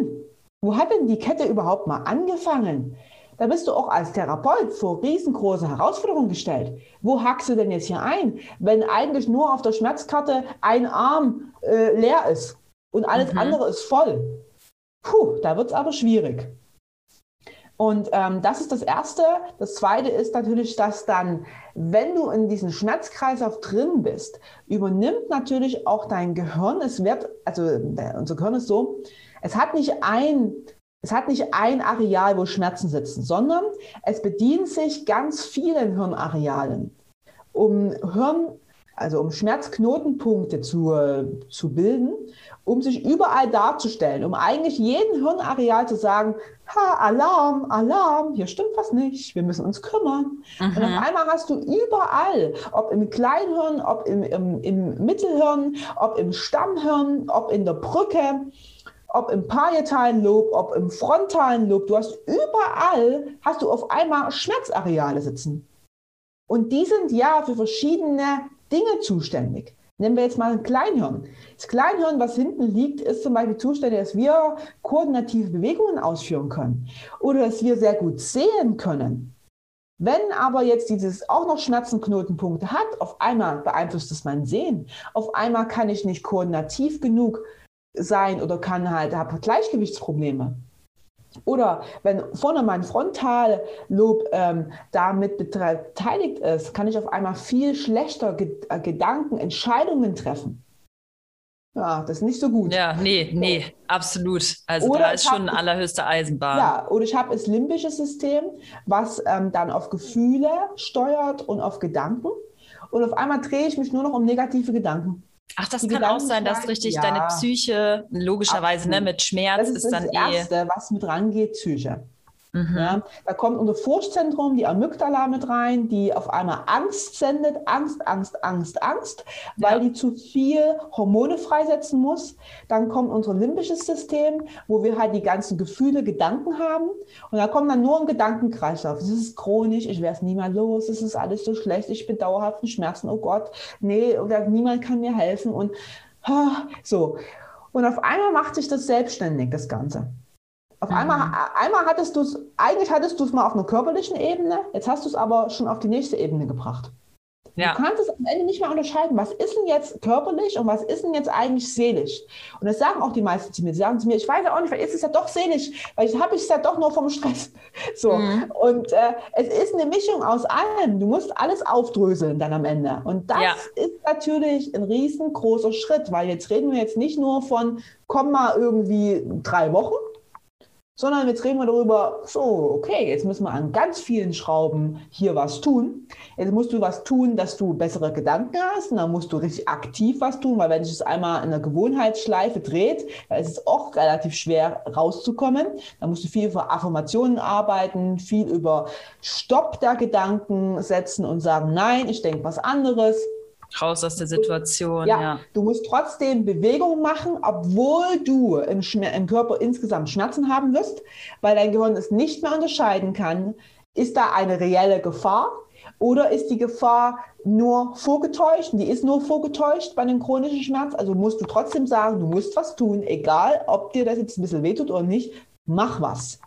Wo hat denn die Kette überhaupt mal angefangen? Da bist du auch als Therapeut vor riesengroße Herausforderungen gestellt. Wo hackst du denn jetzt hier ein, wenn eigentlich nur auf der Schmerzkarte ein Arm äh, leer ist? Und alles mhm. andere ist voll. Puh, da wird es aber schwierig. Und ähm, das ist das Erste. Das Zweite ist natürlich, dass dann, wenn du in diesem Schmerzkreislauf drin bist, übernimmt natürlich auch dein Gehirn. Es wird, also unser Gehirn ist so, es hat nicht ein, es hat nicht ein Areal, wo Schmerzen sitzen, sondern es bedient sich ganz vielen Hirnarealen, um Hirn, also um Schmerzknotenpunkte zu, zu bilden um sich überall darzustellen, um eigentlich jeden Hirnareal zu sagen, ha, Alarm, Alarm, hier stimmt was nicht, wir müssen uns kümmern. Mhm. Und auf mhm. einmal hast du überall, ob im Kleinhirn, ob im, im, im Mittelhirn, ob im Stammhirn, ob in der Brücke, ob im parietalen Lob, ob im frontalen Lob, du hast überall, hast du auf einmal Schmerzareale sitzen. Und die sind ja für verschiedene Dinge zuständig. Nehmen wir jetzt mal ein Kleinhirn. Das Kleinhirn, was hinten liegt, ist zum Beispiel zuständig, dass wir koordinative Bewegungen ausführen können oder dass wir sehr gut sehen können. Wenn aber jetzt dieses auch noch Schmerzenknotenpunkte hat, auf einmal beeinflusst es mein Sehen. Auf einmal kann ich nicht koordinativ genug sein oder kann halt, habe Gleichgewichtsprobleme. Oder wenn vorne mein Frontallob ähm, damit beteiligt ist, kann ich auf einmal viel schlechter Ge äh, Gedanken, Entscheidungen treffen. Ja, das ist nicht so gut. Ja, nee, nee, absolut. Also oder da ist schon hab, allerhöchste Eisenbahn. Ja, oder ich habe das limbische System, was ähm, dann auf Gefühle steuert und auf Gedanken. Und auf einmal drehe ich mich nur noch um negative Gedanken. Ach, das kann auch sein, dass richtig ja. deine Psyche, logischerweise, ne, mit Schmerz das ist, ist dann das eh. Erste, was mit rangeht, Psyche. Mhm. Ja, da kommt unser Furchtzentrum, die Amygdala mit rein, die auf einmal Angst sendet, Angst, Angst, Angst, Angst, weil ja. die zu viel Hormone freisetzen muss. Dann kommt unser limbisches System, wo wir halt die ganzen Gefühle, Gedanken haben. Und da kommt dann nur ein Gedankenkreislauf. Es ist chronisch, ich werde es nie mehr los, es ist alles so schlecht, ich bin dauerhaft in Schmerzen, oh Gott, nee, oder niemand kann mir helfen und so. Und auf einmal macht sich das selbstständig, das Ganze. Auf mhm. einmal, einmal hattest du es, eigentlich hattest du es mal auf einer körperlichen Ebene, jetzt hast du es aber schon auf die nächste Ebene gebracht. Ja. Du kannst es am Ende nicht mehr unterscheiden, was ist denn jetzt körperlich und was ist denn jetzt eigentlich seelisch. Und das sagen auch die meisten zu mir. Sie sagen zu mir, ich weiß ja auch nicht, vielleicht ist es ja doch seelisch, weil ich habe es ja doch nur vom Stress. So. Mhm. Und äh, es ist eine Mischung aus allem. Du musst alles aufdröseln dann am Ende. Und das ja. ist natürlich ein riesengroßer Schritt, weil jetzt reden wir jetzt nicht nur von, komm mal irgendwie drei Wochen, sondern jetzt reden wir darüber, so, okay, jetzt müssen wir an ganz vielen Schrauben hier was tun. Jetzt musst du was tun, dass du bessere Gedanken hast und dann musst du richtig aktiv was tun, weil wenn sich das einmal in einer Gewohnheitsschleife dreht, dann ist es auch relativ schwer rauszukommen. Da musst du viel über Affirmationen arbeiten, viel über Stopp der Gedanken setzen und sagen, nein, ich denke was anderes. Raus aus der Situation. Ja, ja, du musst trotzdem Bewegung machen, obwohl du im, im Körper insgesamt Schmerzen haben wirst, weil dein Gehirn es nicht mehr unterscheiden kann, ist da eine reelle Gefahr oder ist die Gefahr nur vorgetäuscht? Die ist nur vorgetäuscht bei einem chronischen Schmerz. Also musst du trotzdem sagen, du musst was tun, egal ob dir das jetzt ein bisschen wehtut oder nicht. Mach was.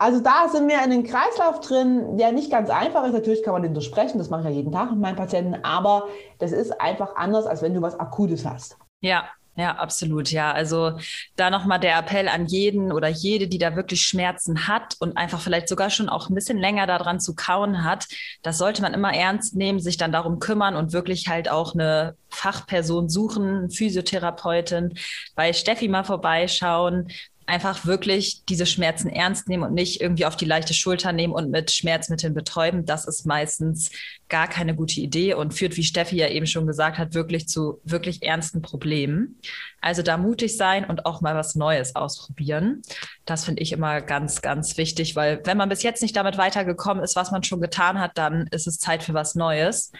Also da sind wir in einem Kreislauf drin, der nicht ganz einfach ist. Natürlich kann man den durchsprechen, das mache ich ja jeden Tag mit meinen Patienten, aber das ist einfach anders, als wenn du was Akutes hast. Ja, ja, absolut. Ja, also da nochmal der Appell an jeden oder jede, die da wirklich Schmerzen hat und einfach vielleicht sogar schon auch ein bisschen länger daran zu kauen hat. Das sollte man immer ernst nehmen, sich dann darum kümmern und wirklich halt auch eine Fachperson suchen, Physiotherapeutin, bei Steffi mal vorbeischauen, einfach wirklich diese Schmerzen ernst nehmen und nicht irgendwie auf die leichte Schulter nehmen und mit Schmerzmitteln betäuben. Das ist meistens gar keine gute Idee und führt, wie Steffi ja eben schon gesagt hat, wirklich zu wirklich ernsten Problemen. Also da mutig sein und auch mal was Neues ausprobieren. Das finde ich immer ganz, ganz wichtig, weil wenn man bis jetzt nicht damit weitergekommen ist, was man schon getan hat, dann ist es Zeit für was Neues.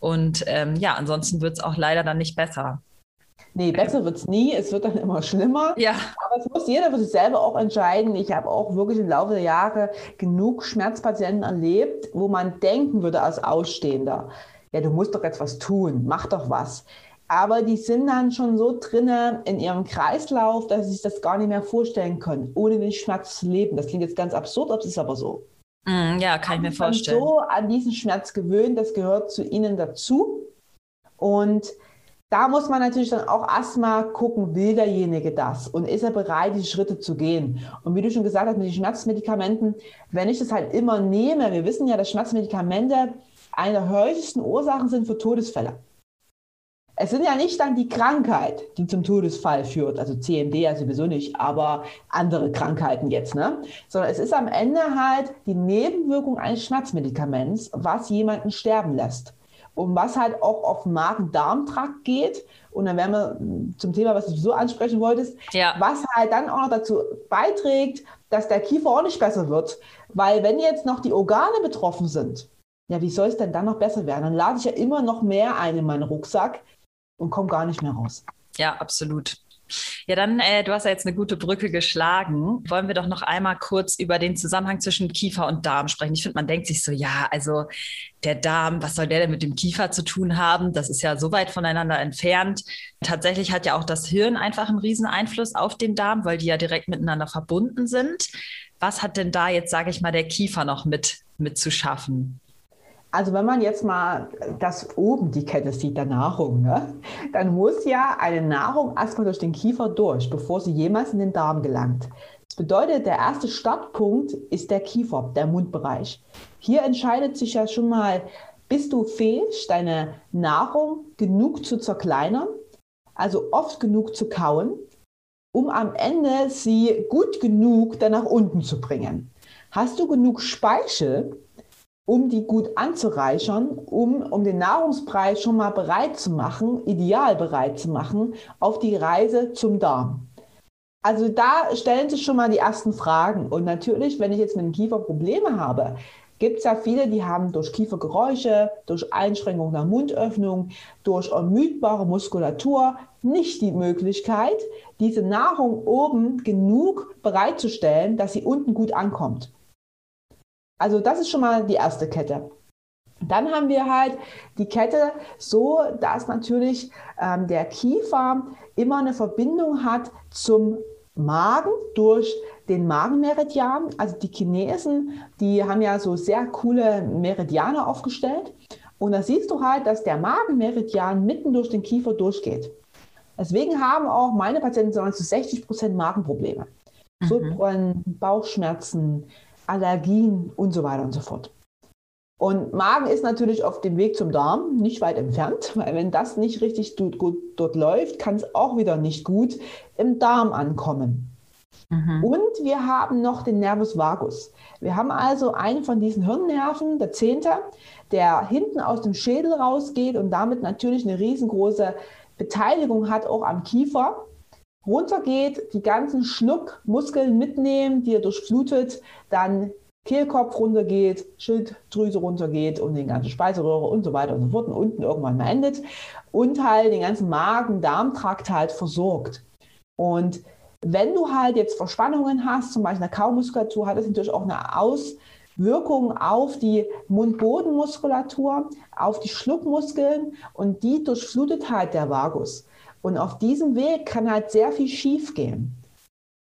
Und ähm, ja, ansonsten wird es auch leider dann nicht besser. Nee, besser wird es nie, es wird dann immer schlimmer. Ja. Aber es muss jeder für sich selber auch entscheiden. Ich habe auch wirklich im Laufe der Jahre genug Schmerzpatienten erlebt, wo man denken würde als Ausstehender, ja, du musst doch jetzt was tun, mach doch was. Aber die sind dann schon so drinnen in ihrem Kreislauf, dass sie sich das gar nicht mehr vorstellen können, ohne den Schmerz zu leben. Das klingt jetzt ganz absurd, aber es ist aber so. Mm, ja, kann ich mir vorstellen. so an diesen Schmerz gewöhnt, das gehört zu ihnen dazu. Und da muss man natürlich dann auch erstmal gucken, will derjenige das und ist er bereit, diese Schritte zu gehen? Und wie du schon gesagt hast, mit den Schmerzmedikamenten, wenn ich das halt immer nehme, wir wissen ja, dass Schmerzmedikamente eine der häufigsten Ursachen sind für Todesfälle. Es sind ja nicht dann die Krankheit, die zum Todesfall führt, also CMD ja sowieso nicht, aber andere Krankheiten jetzt, ne? Sondern es ist am Ende halt die Nebenwirkung eines Schmerzmedikaments, was jemanden sterben lässt und was halt auch auf Magen-Darm-Trakt geht. Und dann werden wir zum Thema, was du so ansprechen wolltest, ja. was halt dann auch noch dazu beiträgt, dass der Kiefer auch nicht besser wird. Weil wenn jetzt noch die Organe betroffen sind, ja, wie soll es denn dann noch besser werden? Dann lade ich ja immer noch mehr ein in meinen Rucksack und komme gar nicht mehr raus. Ja, absolut. Ja, dann, äh, du hast ja jetzt eine gute Brücke geschlagen. Wollen wir doch noch einmal kurz über den Zusammenhang zwischen Kiefer und Darm sprechen. Ich finde, man denkt sich so, ja, also der Darm, was soll der denn mit dem Kiefer zu tun haben? Das ist ja so weit voneinander entfernt. Tatsächlich hat ja auch das Hirn einfach einen riesen Einfluss auf den Darm, weil die ja direkt miteinander verbunden sind. Was hat denn da jetzt, sage ich mal, der Kiefer noch mit, mit zu schaffen? Also wenn man jetzt mal das oben die Kette sieht der Nahrung, ne, dann muss ja eine Nahrung erstmal durch den Kiefer durch, bevor sie jemals in den Darm gelangt. Das bedeutet, der erste Startpunkt ist der Kiefer, der Mundbereich. Hier entscheidet sich ja schon mal, bist du fähig, deine Nahrung genug zu zerkleinern, also oft genug zu kauen, um am Ende sie gut genug dann nach unten zu bringen. Hast du genug Speichel, um die gut anzureichern, um, um den Nahrungspreis schon mal bereit zu machen, ideal bereit zu machen, auf die Reise zum Darm. Also da stellen sich schon mal die ersten Fragen. Und natürlich, wenn ich jetzt mit dem Kiefer Probleme habe, gibt es ja viele, die haben durch Kiefergeräusche, durch Einschränkung der Mundöffnung, durch ermüdbare Muskulatur nicht die Möglichkeit, diese Nahrung oben genug bereitzustellen, dass sie unten gut ankommt. Also das ist schon mal die erste Kette. Dann haben wir halt die Kette so, dass natürlich ähm, der Kiefer immer eine Verbindung hat zum Magen durch den Magenmeridian. Also die Chinesen, die haben ja so sehr coole Meridiane aufgestellt. Und da siehst du halt, dass der Magenmeridian mitten durch den Kiefer durchgeht. Deswegen haben auch meine Patienten so zu 60 Prozent Magenprobleme. Mhm. Sodbrennen, Bauchschmerzen, Allergien und so weiter und so fort. Und Magen ist natürlich auf dem Weg zum Darm nicht weit entfernt, weil wenn das nicht richtig gut dort läuft, kann es auch wieder nicht gut im Darm ankommen. Mhm. Und wir haben noch den Nervus vagus. Wir haben also einen von diesen Hirnnerven, der zehnte, der hinten aus dem Schädel rausgeht und damit natürlich eine riesengroße Beteiligung hat auch am Kiefer. Runtergeht, die ganzen Schluckmuskeln mitnehmen, die er durchflutet, dann Kehlkopf runtergeht, Schilddrüse runtergeht und den ganzen Speiseröhre und so weiter und so fort und unten irgendwann mal endet und halt den ganzen Magen-Darm-Trakt halt versorgt. Und wenn du halt jetzt Verspannungen hast, zum Beispiel eine Kaumuskulatur, hat das natürlich auch eine Auswirkung auf die Mundbodenmuskulatur, auf die Schluckmuskeln und die durchflutet halt der Vagus. Und auf diesem Weg kann halt sehr viel schief gehen.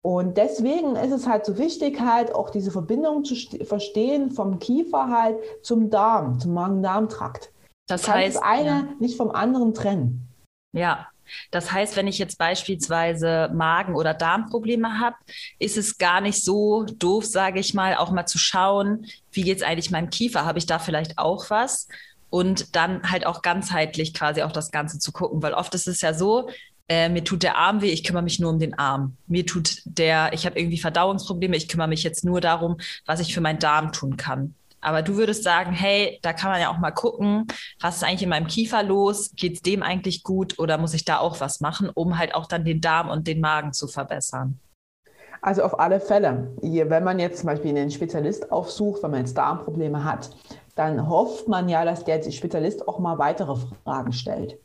Und deswegen ist es halt so wichtig, halt auch diese Verbindung zu verstehen vom Kiefer halt zum Darm, zum Magen-Darm-Trakt. Das heißt, das eine ja. nicht vom anderen trennen. Ja, das heißt, wenn ich jetzt beispielsweise Magen- oder Darmprobleme habe, ist es gar nicht so doof, sage ich mal, auch mal zu schauen, wie geht es eigentlich meinem Kiefer? Habe ich da vielleicht auch was? Und dann halt auch ganzheitlich quasi auch das Ganze zu gucken, weil oft ist es ja so, äh, mir tut der Arm weh, ich kümmere mich nur um den Arm. Mir tut der, ich habe irgendwie Verdauungsprobleme, ich kümmere mich jetzt nur darum, was ich für meinen Darm tun kann. Aber du würdest sagen, hey, da kann man ja auch mal gucken, was ist eigentlich in meinem Kiefer los? Geht es dem eigentlich gut oder muss ich da auch was machen, um halt auch dann den Darm und den Magen zu verbessern? Also auf alle Fälle. Wenn man jetzt zum Beispiel einen Spezialist aufsucht, wenn man jetzt Darmprobleme hat, dann hofft man ja, dass der Spezialist auch mal weitere Fragen stellt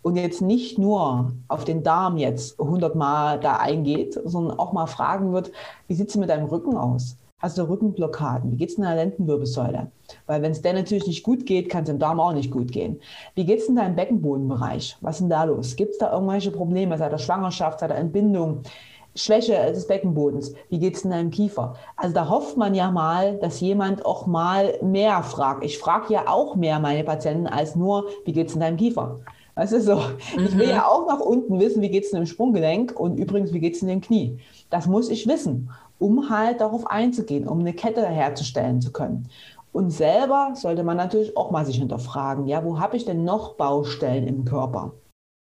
und jetzt nicht nur auf den Darm jetzt 100 Mal da eingeht, sondern auch mal fragen wird, wie sieht es mit deinem Rücken aus? Hast du Rückenblockaden? Wie geht es in der Lendenwirbelsäule? Weil wenn es der natürlich nicht gut geht, kann es im Darm auch nicht gut gehen. Wie geht es in deinem Beckenbodenbereich? Was ist denn da los? Gibt es da irgendwelche Probleme seit der Schwangerschaft, seit der Entbindung? Schwäche des Beckenbodens, wie geht es in deinem Kiefer? Also da hofft man ja mal, dass jemand auch mal mehr fragt. Ich frage ja auch mehr meine Patienten als nur, wie geht es in deinem Kiefer? Weißt du so? Mhm. Ich will ja mhm. auch nach unten wissen, wie geht es in dem Sprunggelenk und übrigens, wie geht es in den Knie. Das muss ich wissen, um halt darauf einzugehen, um eine Kette herzustellen zu können. Und selber sollte man natürlich auch mal sich hinterfragen, ja, wo habe ich denn noch Baustellen im Körper?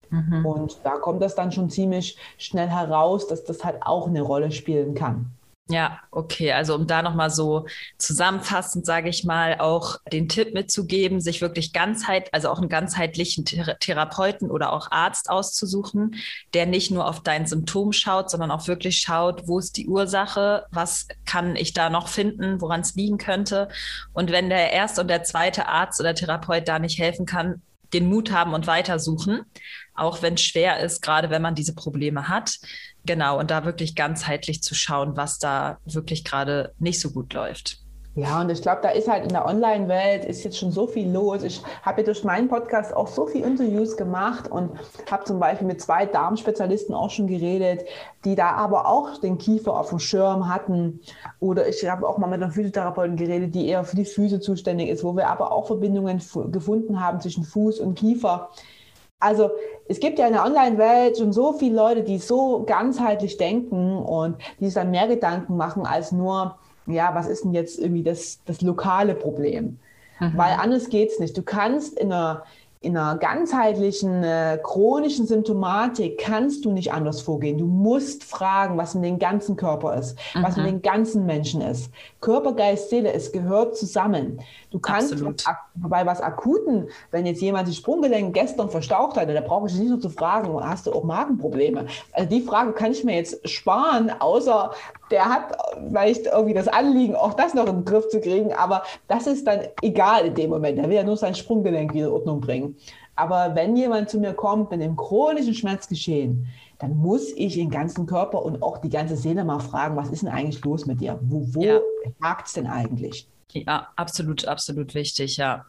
Mhm. Und da kommt das dann schon ziemlich schnell heraus, dass das halt auch eine Rolle spielen kann. Ja, okay. Also um da nochmal so zusammenfassend, sage ich mal, auch den Tipp mitzugeben, sich wirklich ganzheit, also auch einen ganzheitlichen Therapeuten oder auch Arzt auszusuchen, der nicht nur auf dein Symptom schaut, sondern auch wirklich schaut, wo ist die Ursache, was kann ich da noch finden, woran es liegen könnte. Und wenn der erste und der zweite Arzt oder Therapeut da nicht helfen kann, den Mut haben und weitersuchen, auch wenn es schwer ist, gerade wenn man diese Probleme hat. Genau, und da wirklich ganzheitlich zu schauen, was da wirklich gerade nicht so gut läuft. Ja, und ich glaube, da ist halt in der Online-Welt ist jetzt schon so viel los. Ich habe ja durch meinen Podcast auch so viele Interviews gemacht und habe zum Beispiel mit zwei Darmspezialisten auch schon geredet, die da aber auch den Kiefer auf dem Schirm hatten. Oder ich habe auch mal mit einer Physiotherapeutin geredet, die eher für die Füße zuständig ist, wo wir aber auch Verbindungen gefunden haben zwischen Fuß und Kiefer. Also es gibt ja in der Online-Welt schon so viele Leute, die so ganzheitlich denken und die sich dann mehr Gedanken machen als nur, ja, was ist denn jetzt irgendwie das, das lokale Problem? Mhm. Weil anders geht es nicht. Du kannst in einer, in einer ganzheitlichen, äh, chronischen Symptomatik kannst du nicht anders vorgehen. Du musst fragen, was mit dem ganzen Körper ist, mhm. was mit dem ganzen Menschen ist. Körper, Geist, Seele, es gehört zusammen. Du kannst bei was Akuten, wenn jetzt jemand die Sprunggelenk gestern verstaucht hatte, da brauche ich nicht nur zu fragen, hast du auch Magenprobleme? Also die Frage kann ich mir jetzt sparen, außer der hat vielleicht irgendwie das Anliegen, auch das noch in den Griff zu kriegen, aber das ist dann egal in dem Moment. Der will ja nur sein Sprunggelenk wieder in Ordnung bringen. Aber wenn jemand zu mir kommt mit einem chronischen Schmerzgeschehen, dann muss ich den ganzen Körper und auch die ganze Seele mal fragen, was ist denn eigentlich los mit dir? Wo, wo ja. hakt es denn eigentlich? Ja, absolut, absolut wichtig, ja.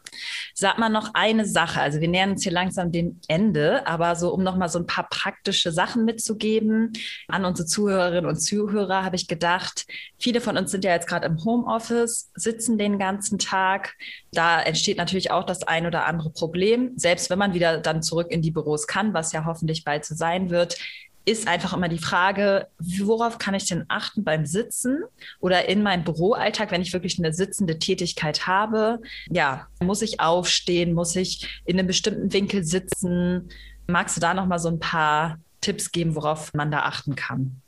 Sag mal noch eine Sache. Also wir nähern uns hier langsam dem Ende, aber so, um noch mal so ein paar praktische Sachen mitzugeben an unsere Zuhörerinnen und Zuhörer, habe ich gedacht, viele von uns sind ja jetzt gerade im Homeoffice, sitzen den ganzen Tag. Da entsteht natürlich auch das ein oder andere Problem. Selbst wenn man wieder dann zurück in die Büros kann, was ja hoffentlich bald so sein wird, ist einfach immer die Frage, worauf kann ich denn achten beim Sitzen oder in meinem Büroalltag, wenn ich wirklich eine sitzende Tätigkeit habe? Ja, muss ich aufstehen? Muss ich in einem bestimmten Winkel sitzen? Magst du da noch mal so ein paar Tipps geben, worauf man da achten kann?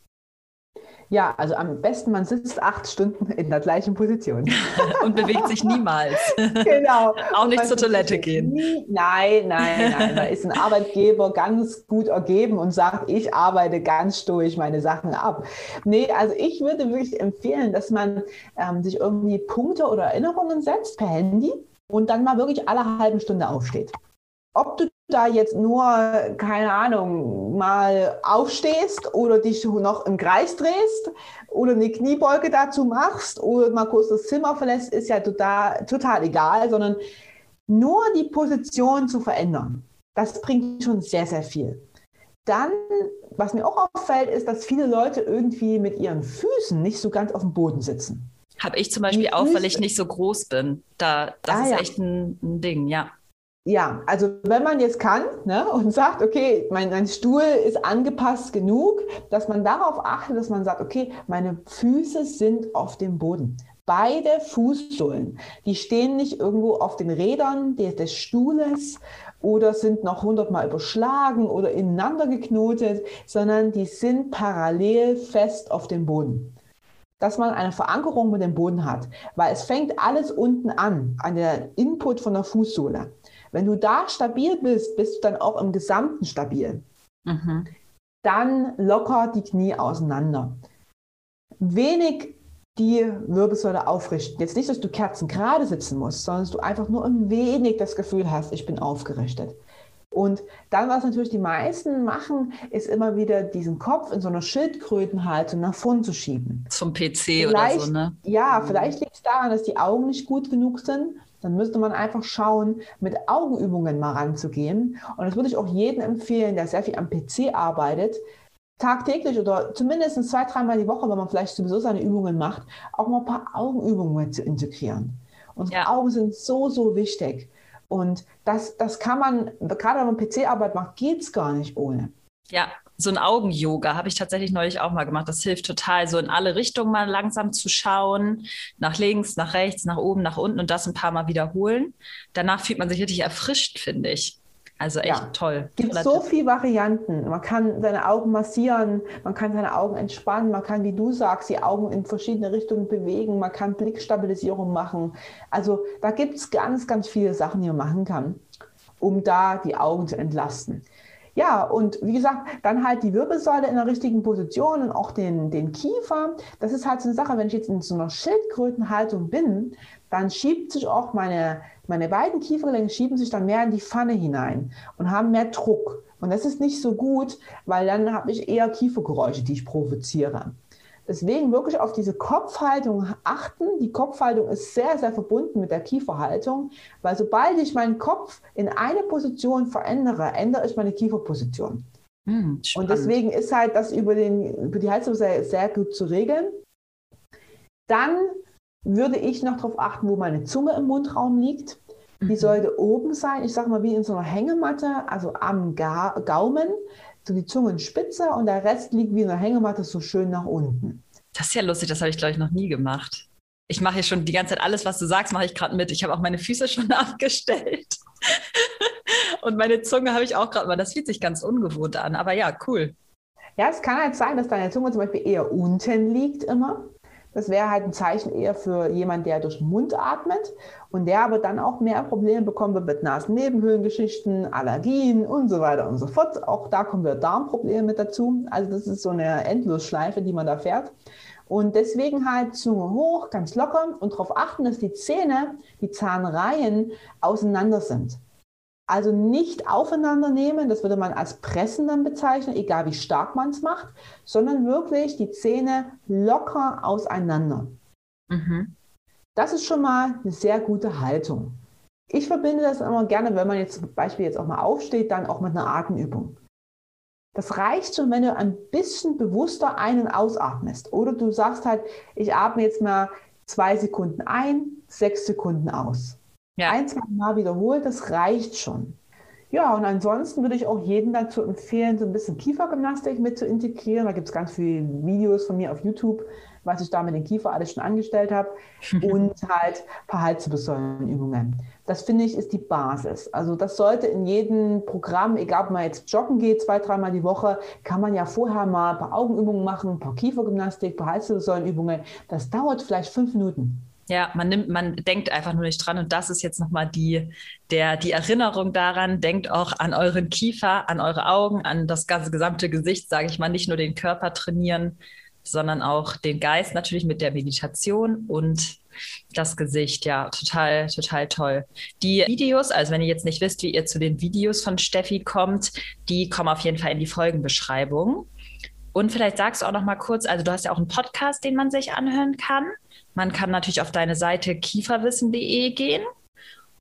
Ja, also am besten, man sitzt acht Stunden in der gleichen Position. Und bewegt sich niemals. Genau. Auch nicht zur Toilette gehen. Nie, nein, nein, nein. Da ist ein Arbeitgeber ganz gut ergeben und sagt, ich arbeite ganz stoisch meine Sachen ab. Nee, also ich würde wirklich empfehlen, dass man ähm, sich irgendwie Punkte oder Erinnerungen setzt per Handy und dann mal wirklich alle halben Stunde aufsteht. Ob du da jetzt nur, keine Ahnung, mal aufstehst oder dich noch im Kreis drehst oder eine Kniebeuge dazu machst oder mal kurz das Zimmer verlässt, ist ja total, total egal, sondern nur die Position zu verändern. Das bringt schon sehr, sehr viel. Dann, was mir auch auffällt, ist, dass viele Leute irgendwie mit ihren Füßen nicht so ganz auf dem Boden sitzen. Habe ich zum Beispiel auch, weil ich nicht so groß bin. Da, das ah, ist ja. echt ein, ein Ding, ja ja, also wenn man jetzt kann ne, und sagt, okay, mein, mein, Stuhl ist angepasst genug, dass man darauf achtet, dass man sagt, okay, meine Füße sind auf dem Boden. Beide Fußsohlen, die stehen nicht irgendwo auf den Rädern des, des Stuhles oder sind noch hundertmal überschlagen oder ineinander geknotet, sondern die sind parallel fest auf dem Boden dass man eine Verankerung mit dem Boden hat, weil es fängt alles unten an, an der Input von der Fußsohle. Wenn du da stabil bist, bist du dann auch im Gesamten stabil. Mhm. Dann locker die Knie auseinander. Wenig die Wirbelsäule aufrichten. Jetzt nicht, dass du Kerzen gerade sitzen musst, sondern dass du einfach nur ein wenig das Gefühl hast, ich bin aufgerichtet. Und dann, was natürlich die meisten machen, ist immer wieder diesen Kopf in so einer Schildkrötenhaltung nach vorn zu schieben. Zum PC vielleicht, oder so, ne? Ja, vielleicht liegt es daran, dass die Augen nicht gut genug sind dann müsste man einfach schauen, mit Augenübungen mal ranzugehen. Und das würde ich auch jedem empfehlen, der sehr viel am PC arbeitet, tagtäglich oder zumindest zwei, dreimal die Woche, wenn man vielleicht sowieso seine Übungen macht, auch mal ein paar Augenübungen zu integrieren. Unsere ja. Augen sind so, so wichtig. Und das, das kann man, gerade wenn man PC-Arbeit macht, geht es gar nicht ohne. Ja, so ein Augen-Yoga habe ich tatsächlich neulich auch mal gemacht. Das hilft total, so in alle Richtungen mal langsam zu schauen. Nach links, nach rechts, nach oben, nach unten und das ein paar Mal wiederholen. Danach fühlt man sich richtig erfrischt, finde ich. Also echt ja. toll. Es gibt so viele Varianten. Man kann seine Augen massieren, man kann seine Augen entspannen, man kann, wie du sagst, die Augen in verschiedene Richtungen bewegen, man kann Blickstabilisierung machen. Also da gibt es ganz, ganz viele Sachen, die man machen kann, um da die Augen zu entlasten. Ja, und wie gesagt, dann halt die Wirbelsäule in der richtigen Position und auch den, den Kiefer. Das ist halt so eine Sache, wenn ich jetzt in so einer Schildkrötenhaltung bin, dann schiebt sich auch meine, meine beiden Kiefergelenke schieben sich dann mehr in die Pfanne hinein und haben mehr Druck. Und das ist nicht so gut, weil dann habe ich eher Kiefergeräusche, die ich provoziere. Deswegen wirklich auf diese Kopfhaltung achten. Die Kopfhaltung ist sehr, sehr verbunden mit der Kieferhaltung, weil sobald ich meinen Kopf in eine Position verändere, ändere ich meine Kieferposition. Hm, und deswegen ist halt das über, den, über die Haltung sehr, sehr gut zu regeln. Dann würde ich noch darauf achten, wo meine Zunge im Mundraum liegt. Die mhm. sollte oben sein, ich sage mal wie in so einer Hängematte, also am Ga Gaumen so die Zungenspitze und der Rest liegt wie eine Hängematte so schön nach unten. Das ist ja lustig, das habe ich, glaube ich, noch nie gemacht. Ich mache hier schon die ganze Zeit alles, was du sagst, mache ich gerade mit. Ich habe auch meine Füße schon abgestellt. und meine Zunge habe ich auch gerade mal. Das fühlt sich ganz ungewohnt an, aber ja, cool. Ja, es kann halt sein, dass deine Zunge zum Beispiel eher unten liegt immer. Das wäre halt ein Zeichen eher für jemanden, der durch den Mund atmet und der aber dann auch mehr Probleme bekommen wird mit Nasennebenhöhlengeschichten, Allergien und so weiter und so fort. Auch da kommen wir Darmprobleme mit dazu. Also das ist so eine Endlosschleife, die man da fährt. Und deswegen halt Zunge hoch, ganz locker und darauf achten, dass die Zähne, die Zahnreihen auseinander sind. Also nicht aufeinander nehmen, das würde man als Pressen dann bezeichnen, egal wie stark man es macht, sondern wirklich die Zähne locker auseinander. Mhm. Das ist schon mal eine sehr gute Haltung. Ich verbinde das immer gerne, wenn man jetzt zum Beispiel jetzt auch mal aufsteht, dann auch mit einer Atemübung. Das reicht schon, wenn du ein bisschen bewusster ein- und ausatmest. Oder du sagst halt, ich atme jetzt mal zwei Sekunden ein, sechs Sekunden aus. Ja. Ein, zwei Mal wiederholt, das reicht schon. Ja, und ansonsten würde ich auch jedem dazu empfehlen, so ein bisschen Kiefergymnastik mit zu integrieren. Da gibt es ganz viele Videos von mir auf YouTube, was ich da mit dem Kiefer alles schon angestellt habe. und halt ein paar Halswirbelsäulenübungen. Das finde ich ist die Basis. Also das sollte in jedem Programm, egal ob man jetzt joggen geht, zwei, dreimal die Woche, kann man ja vorher mal ein paar Augenübungen machen, ein paar Kiefergymnastik, ein paar Halswirbelsäulenübungen. Das dauert vielleicht fünf Minuten. Ja, man nimmt, man denkt einfach nur nicht dran. Und das ist jetzt nochmal die, der, die Erinnerung daran. Denkt auch an euren Kiefer, an eure Augen, an das ganze gesamte Gesicht, sage ich mal, nicht nur den Körper trainieren, sondern auch den Geist natürlich mit der Meditation und das Gesicht. Ja, total, total toll. Die Videos, also wenn ihr jetzt nicht wisst, wie ihr zu den Videos von Steffi kommt, die kommen auf jeden Fall in die Folgenbeschreibung. Und vielleicht sagst du auch noch mal kurz, also du hast ja auch einen Podcast, den man sich anhören kann. Man kann natürlich auf deine Seite kieferwissen.de gehen.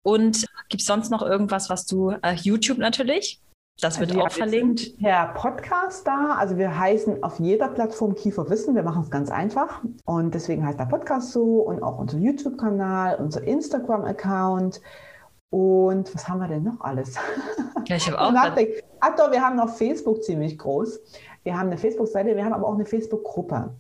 Und gibt es sonst noch irgendwas, was du, äh, YouTube natürlich? Das wird also auch verlinkt. Per Podcast da. Also wir heißen auf jeder Plattform Kieferwissen. Wir machen es ganz einfach. Und deswegen heißt der Podcast so und auch unser YouTube-Kanal, unser Instagram-Account. Und was haben wir denn noch alles? Ja, ich habe auch. Ach doch, wir haben noch Facebook ziemlich groß. Wir haben eine Facebook-Seite, wir haben aber auch eine Facebook-Gruppe.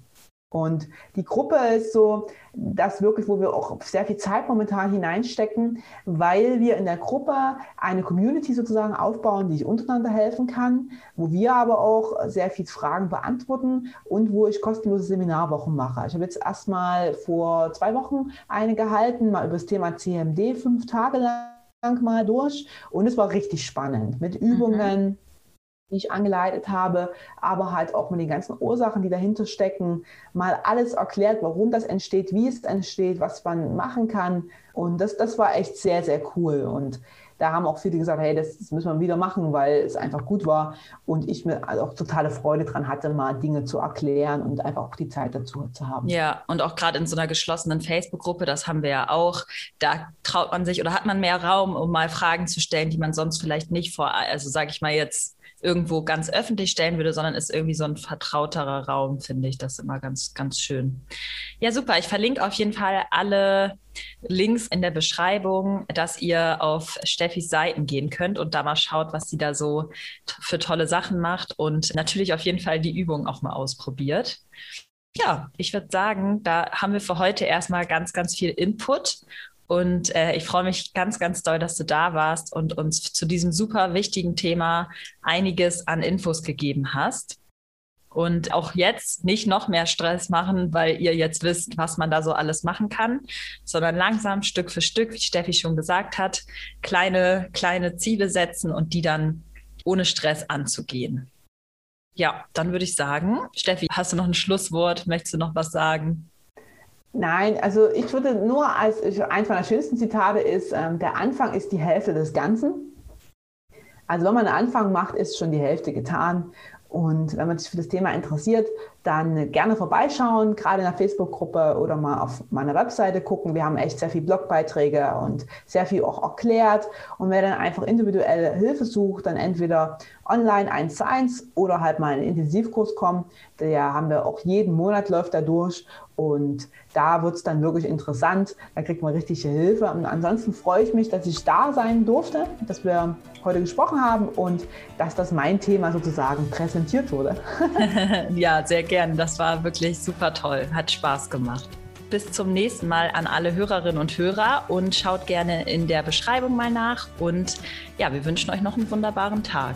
Und die Gruppe ist so das wirklich, wo wir auch sehr viel Zeit momentan hineinstecken, weil wir in der Gruppe eine Community sozusagen aufbauen, die sich untereinander helfen kann, wo wir aber auch sehr viele Fragen beantworten und wo ich kostenlose Seminarwochen mache. Ich habe jetzt erstmal vor zwei Wochen eine gehalten, mal über das Thema CMD, fünf Tage lang mal durch. Und es war richtig spannend mit Übungen. Mhm die ich angeleitet habe, aber halt auch mit den ganzen Ursachen, die dahinter stecken, mal alles erklärt, warum das entsteht, wie es entsteht, was man machen kann. Und das, das war echt sehr, sehr cool. Und da haben auch viele gesagt, hey, das, das müssen wir wieder machen, weil es einfach gut war und ich mir also auch totale Freude dran hatte, mal Dinge zu erklären und einfach auch die Zeit dazu zu haben. Ja, und auch gerade in so einer geschlossenen Facebook-Gruppe, das haben wir ja auch, da traut man sich oder hat man mehr Raum, um mal Fragen zu stellen, die man sonst vielleicht nicht vor, also sage ich mal jetzt irgendwo ganz öffentlich stellen würde, sondern ist irgendwie so ein vertrauterer Raum, finde ich das immer ganz, ganz schön. Ja, super. Ich verlinke auf jeden Fall alle Links in der Beschreibung, dass ihr auf Steffis Seiten gehen könnt und da mal schaut, was sie da so für tolle Sachen macht und natürlich auf jeden Fall die Übung auch mal ausprobiert. Ja, ich würde sagen, da haben wir für heute erstmal ganz, ganz viel Input und äh, ich freue mich ganz, ganz doll, dass du da warst und uns zu diesem super wichtigen Thema einiges an Infos gegeben hast. Und auch jetzt nicht noch mehr Stress machen, weil ihr jetzt wisst, was man da so alles machen kann, sondern langsam Stück für Stück, wie Steffi schon gesagt hat, kleine, kleine Ziele setzen und die dann ohne Stress anzugehen. Ja, dann würde ich sagen, Steffi, hast du noch ein Schlusswort? Möchtest du noch was sagen? Nein, also ich würde nur als eins meiner schönsten Zitate ist, ähm, der Anfang ist die Hälfte des Ganzen. Also wenn man einen Anfang macht, ist schon die Hälfte getan. Und wenn man sich für das Thema interessiert, dann gerne vorbeischauen, gerade in der Facebook-Gruppe oder mal auf meiner Webseite gucken. Wir haben echt sehr viele Blogbeiträge und sehr viel auch erklärt. Und wer dann einfach individuelle Hilfe sucht, dann entweder online eins zu eins oder halt mal in einen Intensivkurs kommen. Der haben wir auch jeden Monat läuft er durch und da wird es dann wirklich interessant. Da kriegt man richtige Hilfe. Und ansonsten freue ich mich, dass ich da sein durfte, dass wir heute gesprochen haben und dass das mein Thema sozusagen präsentiert wurde. ja, sehr gerne. Das war wirklich super toll. Hat Spaß gemacht. Bis zum nächsten Mal an alle Hörerinnen und Hörer und schaut gerne in der Beschreibung mal nach. Und ja, wir wünschen euch noch einen wunderbaren Tag.